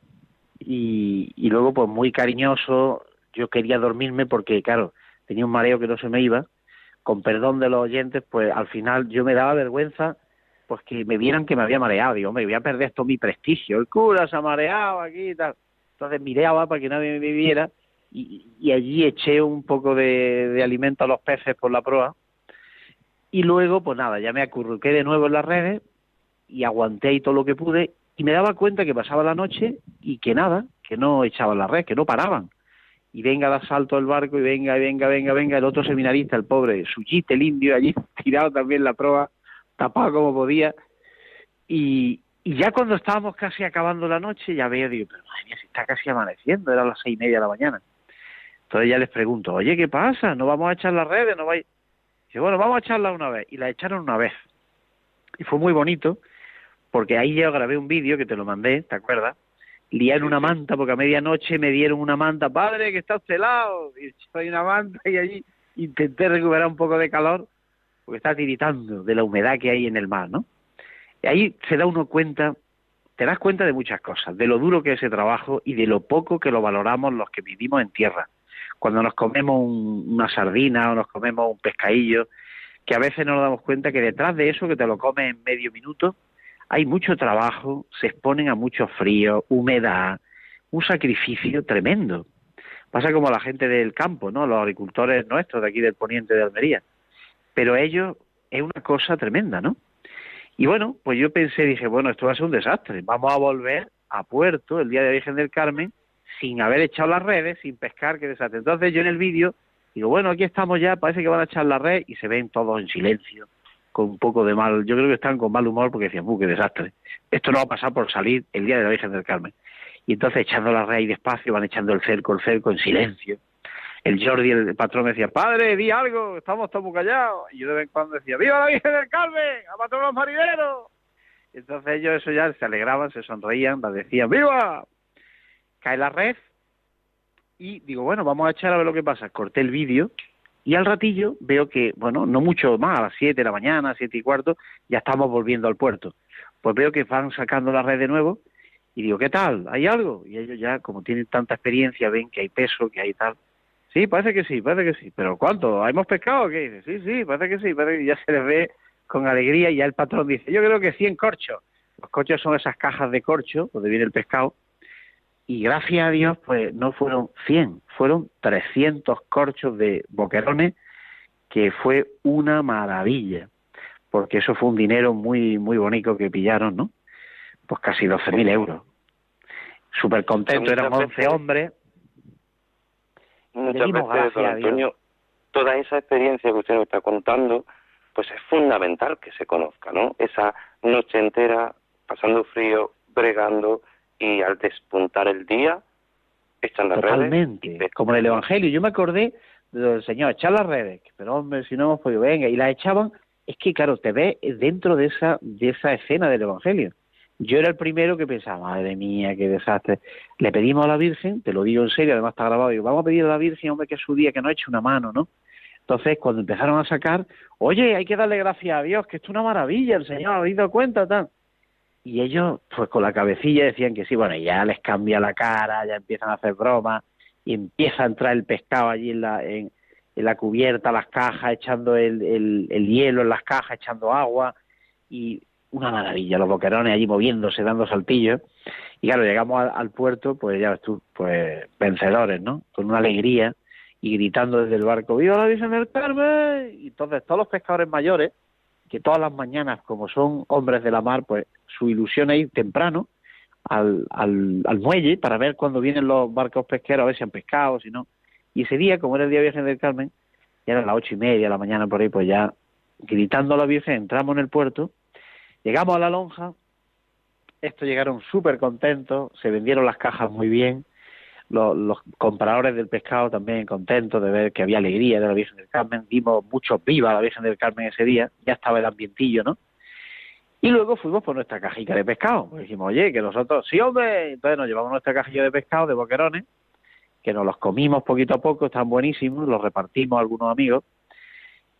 Speaker 7: Y, y luego pues muy cariñoso, yo quería dormirme porque, claro, tenía un mareo que no se me iba, con perdón de los oyentes, pues al final yo me daba vergüenza pues que me vieran que me había mareado. Digo, hombre, voy a perder esto mi prestigio. El cura se ha mareado aquí y tal. Entonces mireaba para que nadie me viera y, y allí eché un poco de, alimento a los peces por la proa. Y luego, pues nada, ya me acurruqué de nuevo en las redes y aguanté ahí todo lo que pude y me daba cuenta que pasaba la noche y que nada, que no echaban la red, que no paraban. Y venga de asalto el barco y venga, venga, venga, venga, el otro seminarista, el pobre, Suyite, el indio, allí tirado también la proa, tapado como podía. Y, y ya cuando estábamos casi acabando la noche, ya veo, digo, pero madre mía, si está casi amaneciendo, era las seis y media de la mañana. Entonces ya les pregunto, oye, ¿qué pasa? ¿No vamos a echar las redes? ¿No vais? Dice, bueno, vamos a echarla una vez. Y la echaron una vez. Y fue muy bonito, porque ahí yo grabé un vídeo que te lo mandé, ¿te acuerdas? Lía en una manta, porque a medianoche me dieron una manta, padre, que está celado. Y hay una manta y allí intenté recuperar un poco de calor, porque está tiritando de la humedad que hay en el mar, ¿no? Y ahí se da uno cuenta, te das cuenta de muchas cosas, de lo duro que es ese trabajo y de lo poco que lo valoramos los que vivimos en tierra. Cuando nos comemos una sardina o nos comemos un pescadillo, que a veces no nos damos cuenta que detrás de eso que te lo comes en medio minuto, hay mucho trabajo, se exponen a mucho frío, humedad, un sacrificio tremendo. Pasa como la gente del campo, ¿no? Los agricultores nuestros de aquí del poniente de Almería. Pero ellos es una cosa tremenda, ¿no? Y bueno, pues yo pensé, dije, bueno, esto va a ser un desastre. Vamos a volver a puerto el día de Virgen del Carmen sin haber echado las redes, sin pescar, qué desastre. Entonces yo en el vídeo digo, bueno, aquí estamos ya, parece que van a echar la red y se ven todos en silencio, con un poco de mal, yo creo que están con mal humor porque decían, ¡uh, qué desastre! Esto no va a pasar por salir el día de la Virgen del Carmen. Y entonces echando la red ahí despacio, van echando el cerco, el cerco en silencio. El Jordi, el patrón, decía, padre, di algo, estamos todos callados. Y yo de vez en cuando decía, ¡viva la Virgen del Carmen! ¡A patrón los marineros! Entonces ellos eso ya se alegraban, se sonreían, decían, ¡viva! Cae la red y digo, bueno, vamos a echar a ver lo que pasa. Corté el vídeo y al ratillo veo que, bueno, no mucho más, a las 7 de la mañana, siete y cuarto, ya estamos volviendo al puerto. Pues veo que van sacando la red de nuevo y digo, ¿qué tal? ¿Hay algo? Y ellos ya, como tienen tanta experiencia, ven que hay peso, que hay tal. Sí, parece que sí, parece que sí. ¿Pero cuánto? ¿Hemos pescado? ¿Qué dice? Sí, sí, parece que sí. Parece que ya se les ve con alegría y ya el patrón dice, yo creo que 100 corchos. Los corchos son esas cajas de corcho donde viene el pescado y gracias a Dios, pues no fueron 100, fueron 300 corchos de boquerones, que fue una maravilla, porque eso fue un dinero muy muy bonito que pillaron, ¿no? Pues casi 12.000 euros. Súper contento, eran 11 hombres.
Speaker 1: Muchas veces, don Antonio, toda esa experiencia que usted nos está contando, pues es fundamental que se conozca, ¿no? Esa noche entera pasando frío, bregando, y al despuntar el día echan las
Speaker 7: Totalmente, redes. como en el Evangelio. Yo me acordé del Señor, echar las redes, pero hombre, si no hemos podido, venga, y las echaban, es que claro, te ves dentro de esa, de esa escena del Evangelio. Yo era el primero que pensaba, madre mía, qué desastre. Le pedimos a la Virgen, te lo digo en serio, además está grabado, digo, vamos a pedir a la Virgen, hombre, que es su día, que no eche una mano, ¿no? Entonces, cuando empezaron a sacar, oye, hay que darle gracias a Dios, que esto es una maravilla, el Señor, ¿habéis dado cuenta? Tal y ellos pues con la cabecilla decían que sí, bueno, ya les cambia la cara, ya empiezan a hacer bromas y empieza a entrar el pescado allí en la, en, la cubierta, las cajas, echando el, el, hielo en las cajas, echando agua y una maravilla, los boquerones allí moviéndose, dando saltillos y claro, llegamos al, al puerto, pues ya ves tú, pues vencedores, ¿no? Con una alegría y gritando desde el barco, ¡Viva la Virgen del Carmen! Y entonces todos los pescadores mayores, que todas las mañanas, como son hombres de la mar, pues su ilusión es ir temprano al, al, al muelle para ver cuando vienen los barcos pesqueros, a ver si han pescado, si no. Y ese día, como era el día Virgen del Carmen, ya eran las ocho y media de la mañana por ahí, pues ya gritando a la Virgen, entramos en el puerto, llegamos a la lonja, estos llegaron súper contentos, se vendieron las cajas muy bien, los, compradores del pescado también contentos de ver que había alegría de la Virgen del Carmen, dimos mucho viva a la Virgen del Carmen ese día, ya estaba el ambientillo, ¿no? Y luego fuimos por nuestra cajita de pescado. Pues dijimos, oye, que nosotros, sí, hombre, entonces nos llevamos nuestra cajilla de pescado, de boquerones, que nos los comimos poquito a poco, están buenísimos, los repartimos a algunos amigos,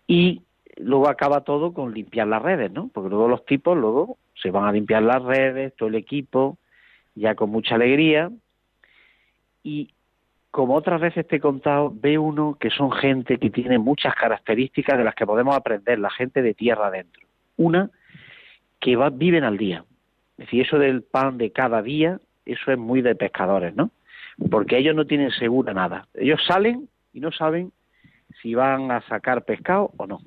Speaker 7: y luego acaba todo con limpiar las redes, ¿no? Porque luego los tipos luego se van a limpiar las redes, todo el equipo, ya con mucha alegría, y como otras veces te he contado, ve uno que son gente que tiene muchas características de las que podemos aprender, la gente de tierra adentro. Una que viven al día. Es decir, eso del pan de cada día, eso es muy de pescadores, ¿no? Porque ellos no tienen segura nada. Ellos salen y no saben si van a sacar pescado o no.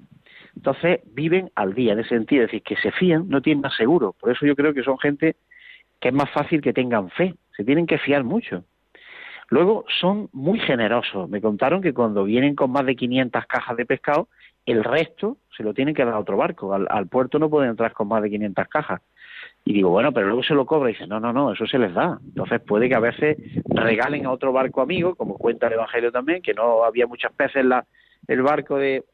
Speaker 7: Entonces viven al día, en ese sentido, es decir, que se fían, no tienen más seguro. Por eso yo creo que son gente que es más fácil que tengan fe, se tienen que fiar mucho. Luego son muy generosos. Me contaron que cuando vienen con más de 500 cajas de pescado, el resto se lo tienen que dar a otro barco. Al, puerto no pueden entrar con más de 500 cajas. Y digo, bueno, pero luego se lo cobra. Y dice, no, no, no, eso se les da. Entonces puede que a veces regalen a otro barco amigo, como cuenta el Evangelio también, que no había muchas veces en la, el barco de,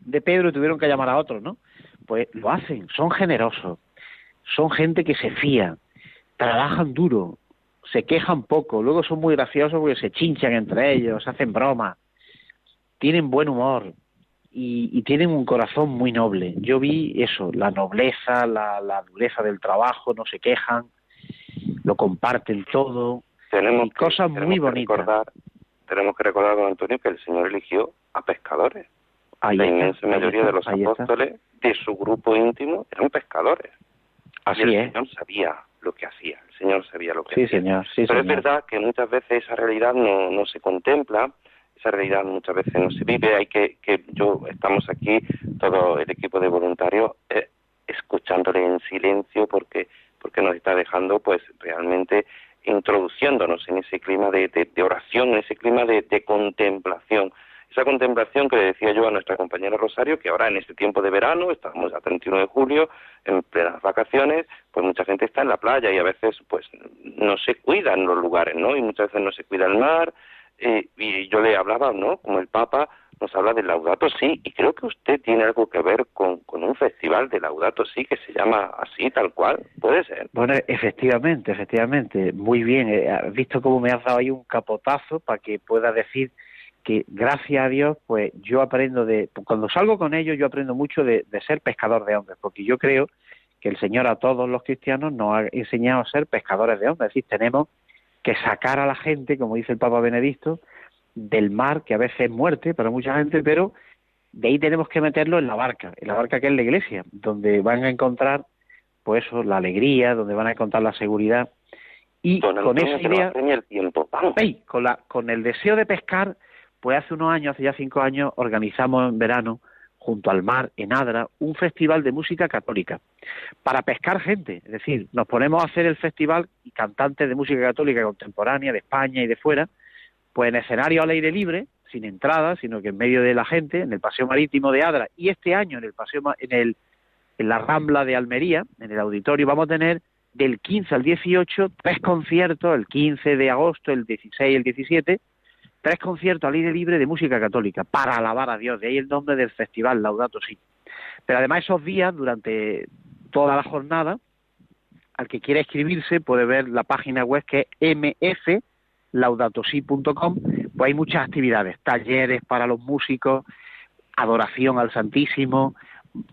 Speaker 7: de Pedro y tuvieron que llamar a otros, ¿no? Pues lo hacen, son generosos, son gente que se fía, trabajan duro, se quejan poco, luego son muy graciosos porque se chinchan entre ellos, hacen bromas, tienen buen humor y, tienen un corazón muy noble. Yo vi eso, la nobleza, la, dureza del trabajo, no se quejan, lo comparten todo,
Speaker 3: tenemos
Speaker 7: cosas muy bonitas.
Speaker 3: tenemos que recordar, don Antonio, que el Señor eligió a pescadores. la inmensa mayoría de los apóstoles de su grupo íntimo eran pescadores.
Speaker 7: Así
Speaker 3: y
Speaker 7: el
Speaker 3: Señor sabía lo que hacía, el Señor sabía lo que
Speaker 7: sí,
Speaker 3: hacía.
Speaker 7: Señor, sí,
Speaker 3: Pero es verdad que muchas veces esa realidad no, no se contempla, esa realidad muchas veces no se vive, hay que, que yo, estamos aquí, todo el equipo de voluntarios, eh, escuchándole en silencio porque, porque nos está dejando pues realmente introduciéndonos en ese clima de, de, oración, en ese clima de, de contemplación esa contemplación que le decía yo a nuestra compañera Rosario, que ahora en este tiempo de verano, estamos a 31 de julio, en plenas vacaciones, pues mucha gente está en la playa y a veces pues no se cuidan los lugares, ¿no? Y muchas veces no se cuida el mar. Eh, y yo le hablaba, ¿no? Como el Papa nos habla del Laudato sí, y creo que usted tiene algo que ver con, con un festival de Laudato sí que se llama así, tal cual, puede ser.
Speaker 7: Bueno, efectivamente, efectivamente, muy bien, eh, has visto cómo me has dado ahí un capotazo para que pueda decir que gracias a Dios, pues yo aprendo de, cuando salgo con ellos, yo aprendo mucho de, ser pescador de hombres, porque yo creo que el Señor a todos los cristianos nos ha enseñado a ser pescadores de hombres, es decir, tenemos que sacar a la gente, como dice el Papa Benedicto, del mar, que a veces es muerte para mucha gente, pero de ahí tenemos que meterlo en la barca, en la barca que es la iglesia, donde van a encontrar, pues eso, la alegría, donde van a encontrar la seguridad. Y con esa idea,
Speaker 3: el tiempo.
Speaker 7: con, la, con el deseo de pescar, pues hace unos años, hace ya cinco años, organizamos en verano, junto al mar, en Adra, un festival de música católica, para pescar gente. Es decir, nos ponemos a hacer el festival y cantantes de música católica contemporánea de España y de fuera, pues en escenario al aire libre, sin entrada, sino que en medio de la gente, en el paseo marítimo de Adra, y este año en el paseo en el en la Rambla de Almería, en el auditorio, vamos a tener del 15 al 18 tres conciertos, el 15 de agosto, el 16 y el 17, tres conciertos al aire libre de música católica para alabar a Dios. De ahí el nombre del festival, Laudato Si. Pero además esos días, durante toda la jornada, al que quiera escribirse puede ver la página web que es mflaudatosi.com, pues hay muchas actividades, talleres para los músicos, adoración al Santísimo,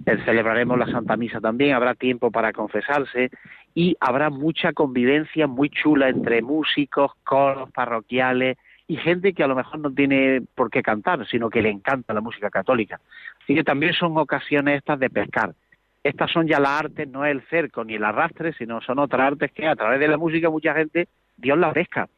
Speaker 7: eh, celebraremos la Santa Misa también, habrá tiempo para confesarse y habrá mucha convivencia muy chula entre músicos, coros parroquiales, y gente que a lo mejor no tiene por qué cantar, sino que le encanta la música católica. Así que también son ocasiones estas de pescar. Estas son ya las artes, no es el cerco ni el arrastre, sino son otras artes que a través de la música mucha gente Dios la pesca,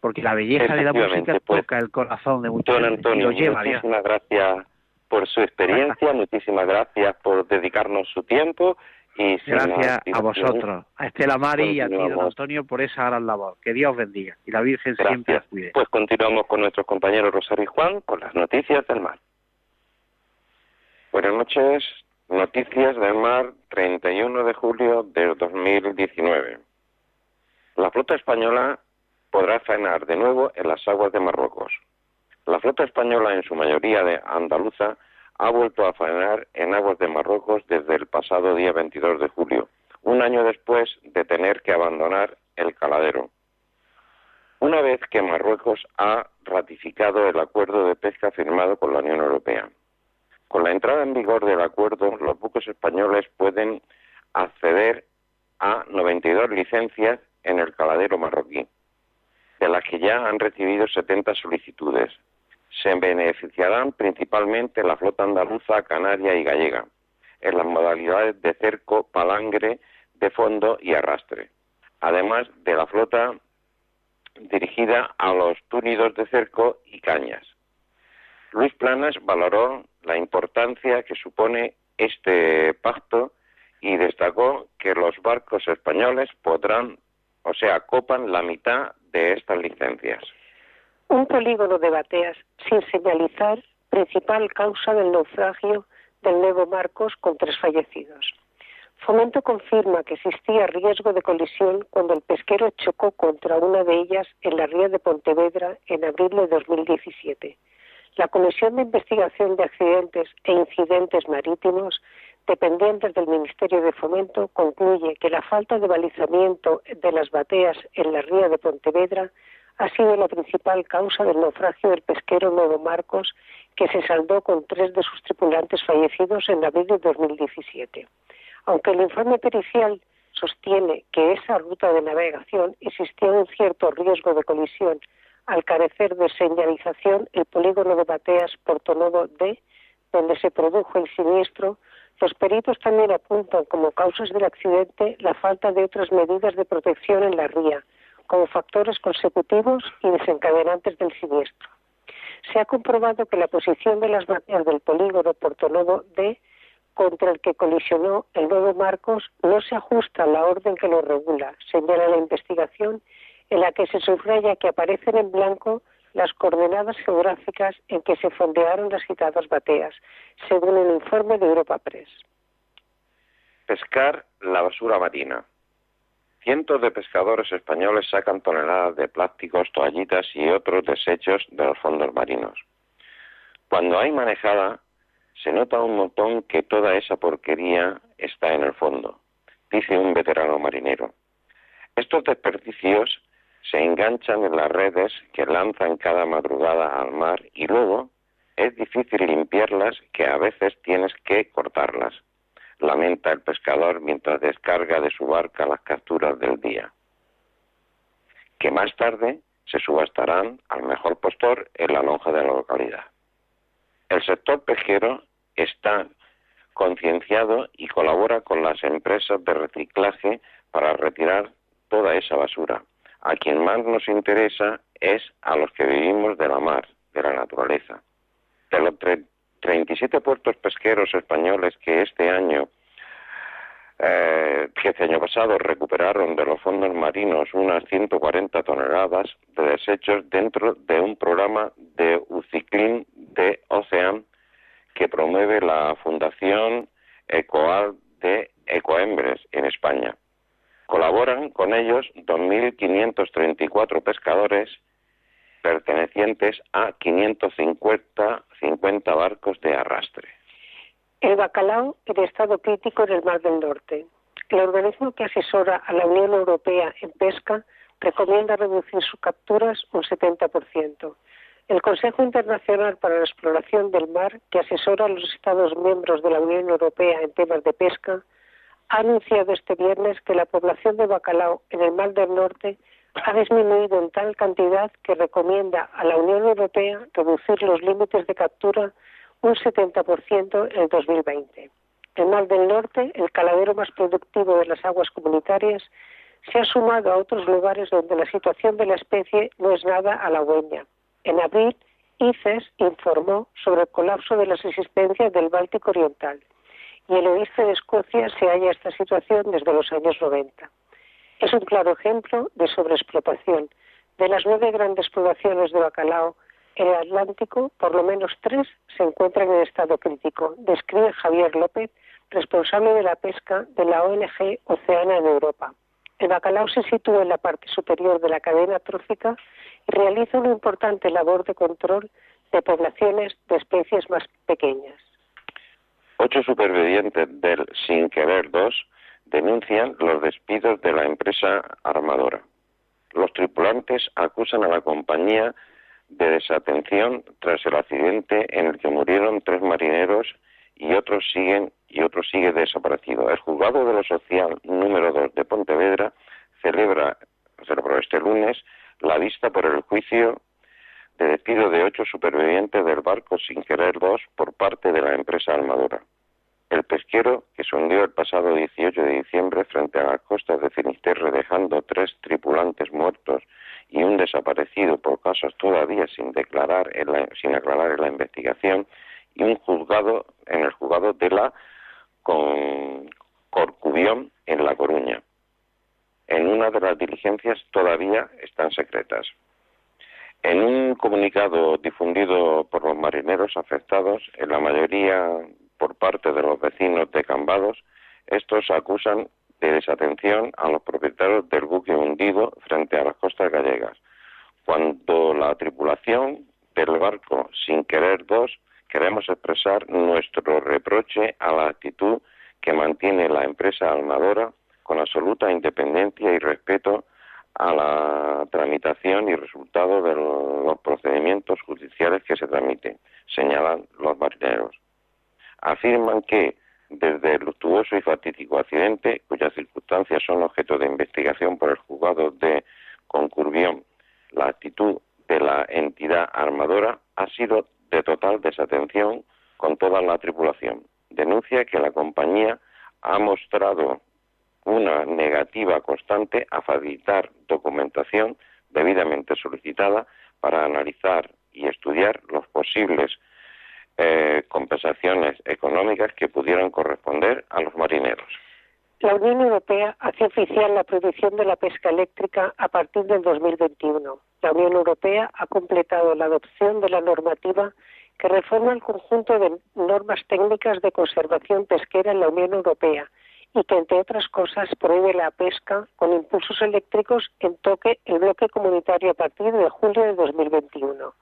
Speaker 7: porque la belleza de la música pues, toca el corazón de mucha
Speaker 3: don
Speaker 7: gente
Speaker 3: Antonio, muchísimas gracias por su experiencia, muchísimas gracias por dedicarnos su tiempo y
Speaker 7: Gracias a vosotros, a Estela Mari y a ti, don Antonio, por esa gran labor. Que Dios bendiga y la Virgen siempre os cuide.
Speaker 3: Pues continuamos con nuestros compañeros Rosario y Juan con las noticias del mar. Buenas noches. Noticias del mar, 31 de julio de 2019. La flota española podrá faenar de nuevo en las aguas de Marruecos. La flota española, en su mayoría de andaluza, ha vuelto a faenar en aguas de Marruecos desde el pasado día 22 de julio, un año después de tener que abandonar el caladero. Una vez que Marruecos ha ratificado el acuerdo de pesca firmado con la Unión Europea. Con la entrada en vigor del acuerdo, los buques españoles pueden acceder a 92 licencias en el caladero marroquí, de las que ya han recibido 70 solicitudes, se beneficiarán principalmente la flota andaluza, canaria y gallega. en las modalidades de cerco, palangre, de fondo y arrastre, además de la flota dirigida a los túnidos de cerco y cañas. Luis Planas valoró la importancia que supone este pacto y destacó que los barcos españoles podrán, o sea, copan la mitad de estas licencias.
Speaker 2: Un polígono de bateas sin señalizar, principal causa del naufragio del nuevo Marcos con tres fallecidos. Fomento confirma que existía riesgo de colisión cuando el pesquero chocó contra una de ellas en la ría de Pontevedra en abril de 2017. La Comisión de Investigación de Accidentes e Incidentes Marítimos, dependientes del Ministerio de Fomento, concluye que la falta de balizamiento de las bateas en la ría de Pontevedra ha sido la principal causa del naufragio del pesquero Nuevo Marcos, que se saldó con tres de sus tripulantes fallecidos en abril de 2017. Aunque el informe pericial sostiene que esa ruta de navegación existía un cierto riesgo de colisión al carecer de señalización, el polígono de Bateas Portonovo D, donde se produjo el siniestro, los peritos también apuntan como causas del accidente la falta de otras medidas de protección en la ría, como factores consecutivos y desencadenantes del siniestro. Se ha comprobado que la posición de las bateas del polígono Portonovo D contra el que colisionó el nuevo Marcos no se ajusta a la orden que lo regula, señala la investigación, en la que se subraya que aparecen en blanco las coordenadas geográficas en que se fondearon las citadas bateas, según el informe de Europa Press.
Speaker 3: Pescar la basura marina. Cientos de pescadores españoles sacan toneladas de plásticos, toallitas y otros desechos de los fondos marinos. Cuando hay manejada, se nota un montón que toda esa porquería está en el fondo, dice un veterano marinero. Estos desperdicios se enganchan en las redes que lanzan cada madrugada al mar y luego es difícil limpiarlas que a veces tienes que cortarlas. Lamenta el pescador mientras descarga de su barca las capturas del día. Que más tarde se subastarán al mejor postor en la lonja de la localidad. El sector pesquero está concienciado y colabora con las empresas de reciclaje para retirar toda esa basura. A quien más nos interesa es a los que vivimos de la mar, de la naturaleza. De los 37 puertos pesqueros españoles que este año, eh, que este año pasado recuperaron de los fondos marinos unas 140 toneladas de desechos dentro de un programa de Uciclin de Ocean que promueve la Fundación Ecoal de Ecoembres en España. Colaboran con ellos 2.534 pescadores pertenecientes a 550 50 barcos de arrastre.
Speaker 2: El bacalao en estado crítico en el Mar del Norte. El organismo que asesora a la Unión Europea en pesca recomienda reducir sus capturas un 70%. El Consejo Internacional para la Exploración del Mar, que asesora a los Estados miembros de la Unión Europea en temas de pesca, ha anunciado este viernes que la población de bacalao en el Mar del Norte ha disminuido en tal cantidad que recomienda a la Unión Europea reducir los límites de captura un 70% en el 2020. El Mar del Norte, el caladero más productivo de las aguas comunitarias, se ha sumado a otros lugares donde la situación de la especie no es nada halagüeña. En abril, ICES informó sobre el colapso de las existencias del Báltico Oriental y el oeste de Escocia se halla esta situación desde los años 90. Es un claro ejemplo de sobreexplotación. De las nueve grandes poblaciones de bacalao en el Atlántico, por lo menos tres se encuentran en estado crítico, describe Javier López, responsable de la pesca de la ONG Oceana en Europa. El bacalao se sitúa en la parte superior de la cadena trófica y realiza una importante labor de control de poblaciones de especies más pequeñas.
Speaker 3: Ocho supervivientes del Sin Querer 2 denuncian los despidos de la empresa armadora. Los tripulantes acusan a la compañía de desatención tras el accidente en el que murieron tres marineros y otros siguen y otro sigue desaparecido. El juzgado de lo social número 2 de Pontevedra celebra, celebró este lunes la vista por el juicio de despido de ocho supervivientes del barco sin querer dos por parte de la empresa armadora. El pesquero que se hundió el pasado 18 de diciembre frente a las costas de Finisterre dejando tres tripulantes muertos y un desaparecido por casos todavía sin declarar sin aclarar en la investigación y un juzgado en el juzgado de la con Corcubión en La Coruña. En una de las diligencias todavía están secretas. En un comunicado difundido por los marineros afectados, en la mayoría por parte de los vecinos de Cambados, estos acusan de desatención a los propietarios del buque hundido frente a las costas gallegas, cuando la tripulación del barco, sin querer dos, queremos expresar nuestro reproche a la actitud que mantiene la empresa armadora con absoluta independencia y respeto a la tramitación y resultado de los procedimientos judiciales que se tramiten, señalan los marineros. Afirman que, desde el luctuoso y fatídico accidente, cuyas circunstancias son objeto de investigación por el juzgado de Concurbión, la actitud de la entidad armadora ha sido de total desatención con toda la tripulación. Denuncia que la compañía ha mostrado una negativa constante a facilitar documentación debidamente solicitada para analizar y estudiar los posibles eh, compensaciones económicas que pudieran corresponder a los marineros.
Speaker 2: La Unión Europea hace oficial la prohibición de la pesca eléctrica a partir del 2021. La Unión Europea ha completado la adopción de la normativa que reforma el conjunto de normas técnicas de conservación pesquera en la Unión Europea y que, entre otras cosas, prohíbe la pesca con impulsos eléctricos en toque el bloque comunitario a partir de julio de 2021.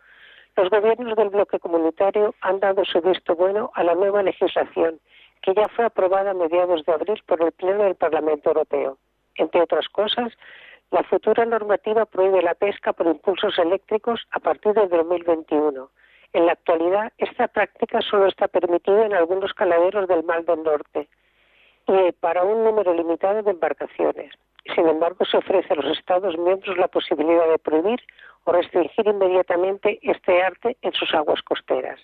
Speaker 2: Los gobiernos del bloque comunitario han dado su visto bueno a la nueva legislación, que ya fue aprobada a mediados de abril por el Pleno del Parlamento Europeo. Entre otras cosas, la futura normativa prohíbe la pesca por impulsos eléctricos a partir de 2021. En la actualidad, esta práctica solo está permitida en algunos caladeros del Mar del Norte y para un número limitado de embarcaciones. Sin embargo, se ofrece a los Estados miembros la posibilidad de prohibir o restringir inmediatamente este arte en sus aguas costeras.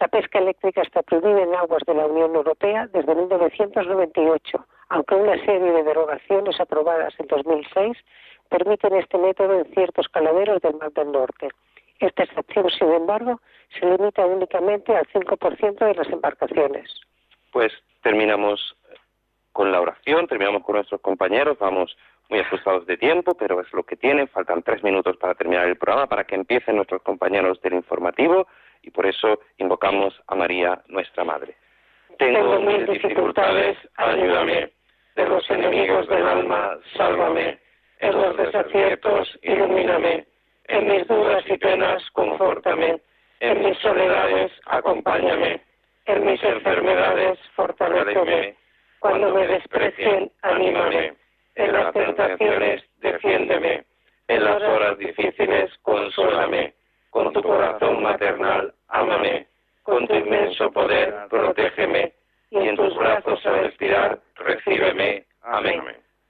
Speaker 2: La pesca eléctrica está prohibida en aguas de la Unión Europea desde 1998, aunque una serie de derogaciones aprobadas en 2006 permiten este método en ciertos caladeros del Mar del Norte. Esta excepción, sin embargo, se limita únicamente al 5% de las embarcaciones.
Speaker 1: Pues terminamos con la oración, terminamos con nuestros compañeros, vamos muy ajustados de tiempo, pero es lo que tienen, faltan tres minutos para terminar el programa, para que empiecen nuestros compañeros del informativo, y por eso invocamos a María, nuestra Madre.
Speaker 8: Tengo mil dificultades, ayúdame. De los enemigos del alma, sálvame. En los desaciertos, ilumíname. En mis dudas y penas, confórtame. En mis soledades, acompáñame. En mis enfermedades, fortaleceme cuando me desprecien, anímame. En las tentaciones, defiéndeme. En las horas difíciles, consólame. Con tu corazón maternal, ámame. Con tu inmenso poder, protégeme. Y en tus brazos al respirar, recíbeme. Amén.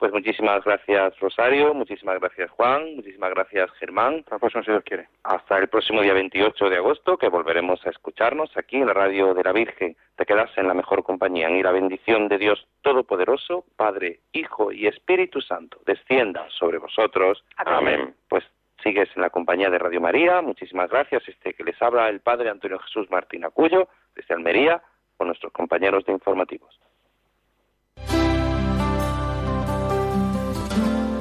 Speaker 1: Pues muchísimas gracias Rosario, muchísimas gracias Juan, muchísimas gracias Germán.
Speaker 4: Hasta el próximo, si Dios quiere.
Speaker 1: Hasta el próximo día 28 de agosto, que volveremos a escucharnos aquí en la radio de la Virgen. Te quedas en la mejor compañía y la bendición de Dios Todopoderoso, Padre, Hijo y Espíritu Santo, descienda sobre vosotros.
Speaker 2: Amén.
Speaker 1: Pues sigues en la compañía de Radio María. Muchísimas gracias. Este que les habla el Padre Antonio Jesús Martín Acuyo, desde Almería, con nuestros compañeros de informativos.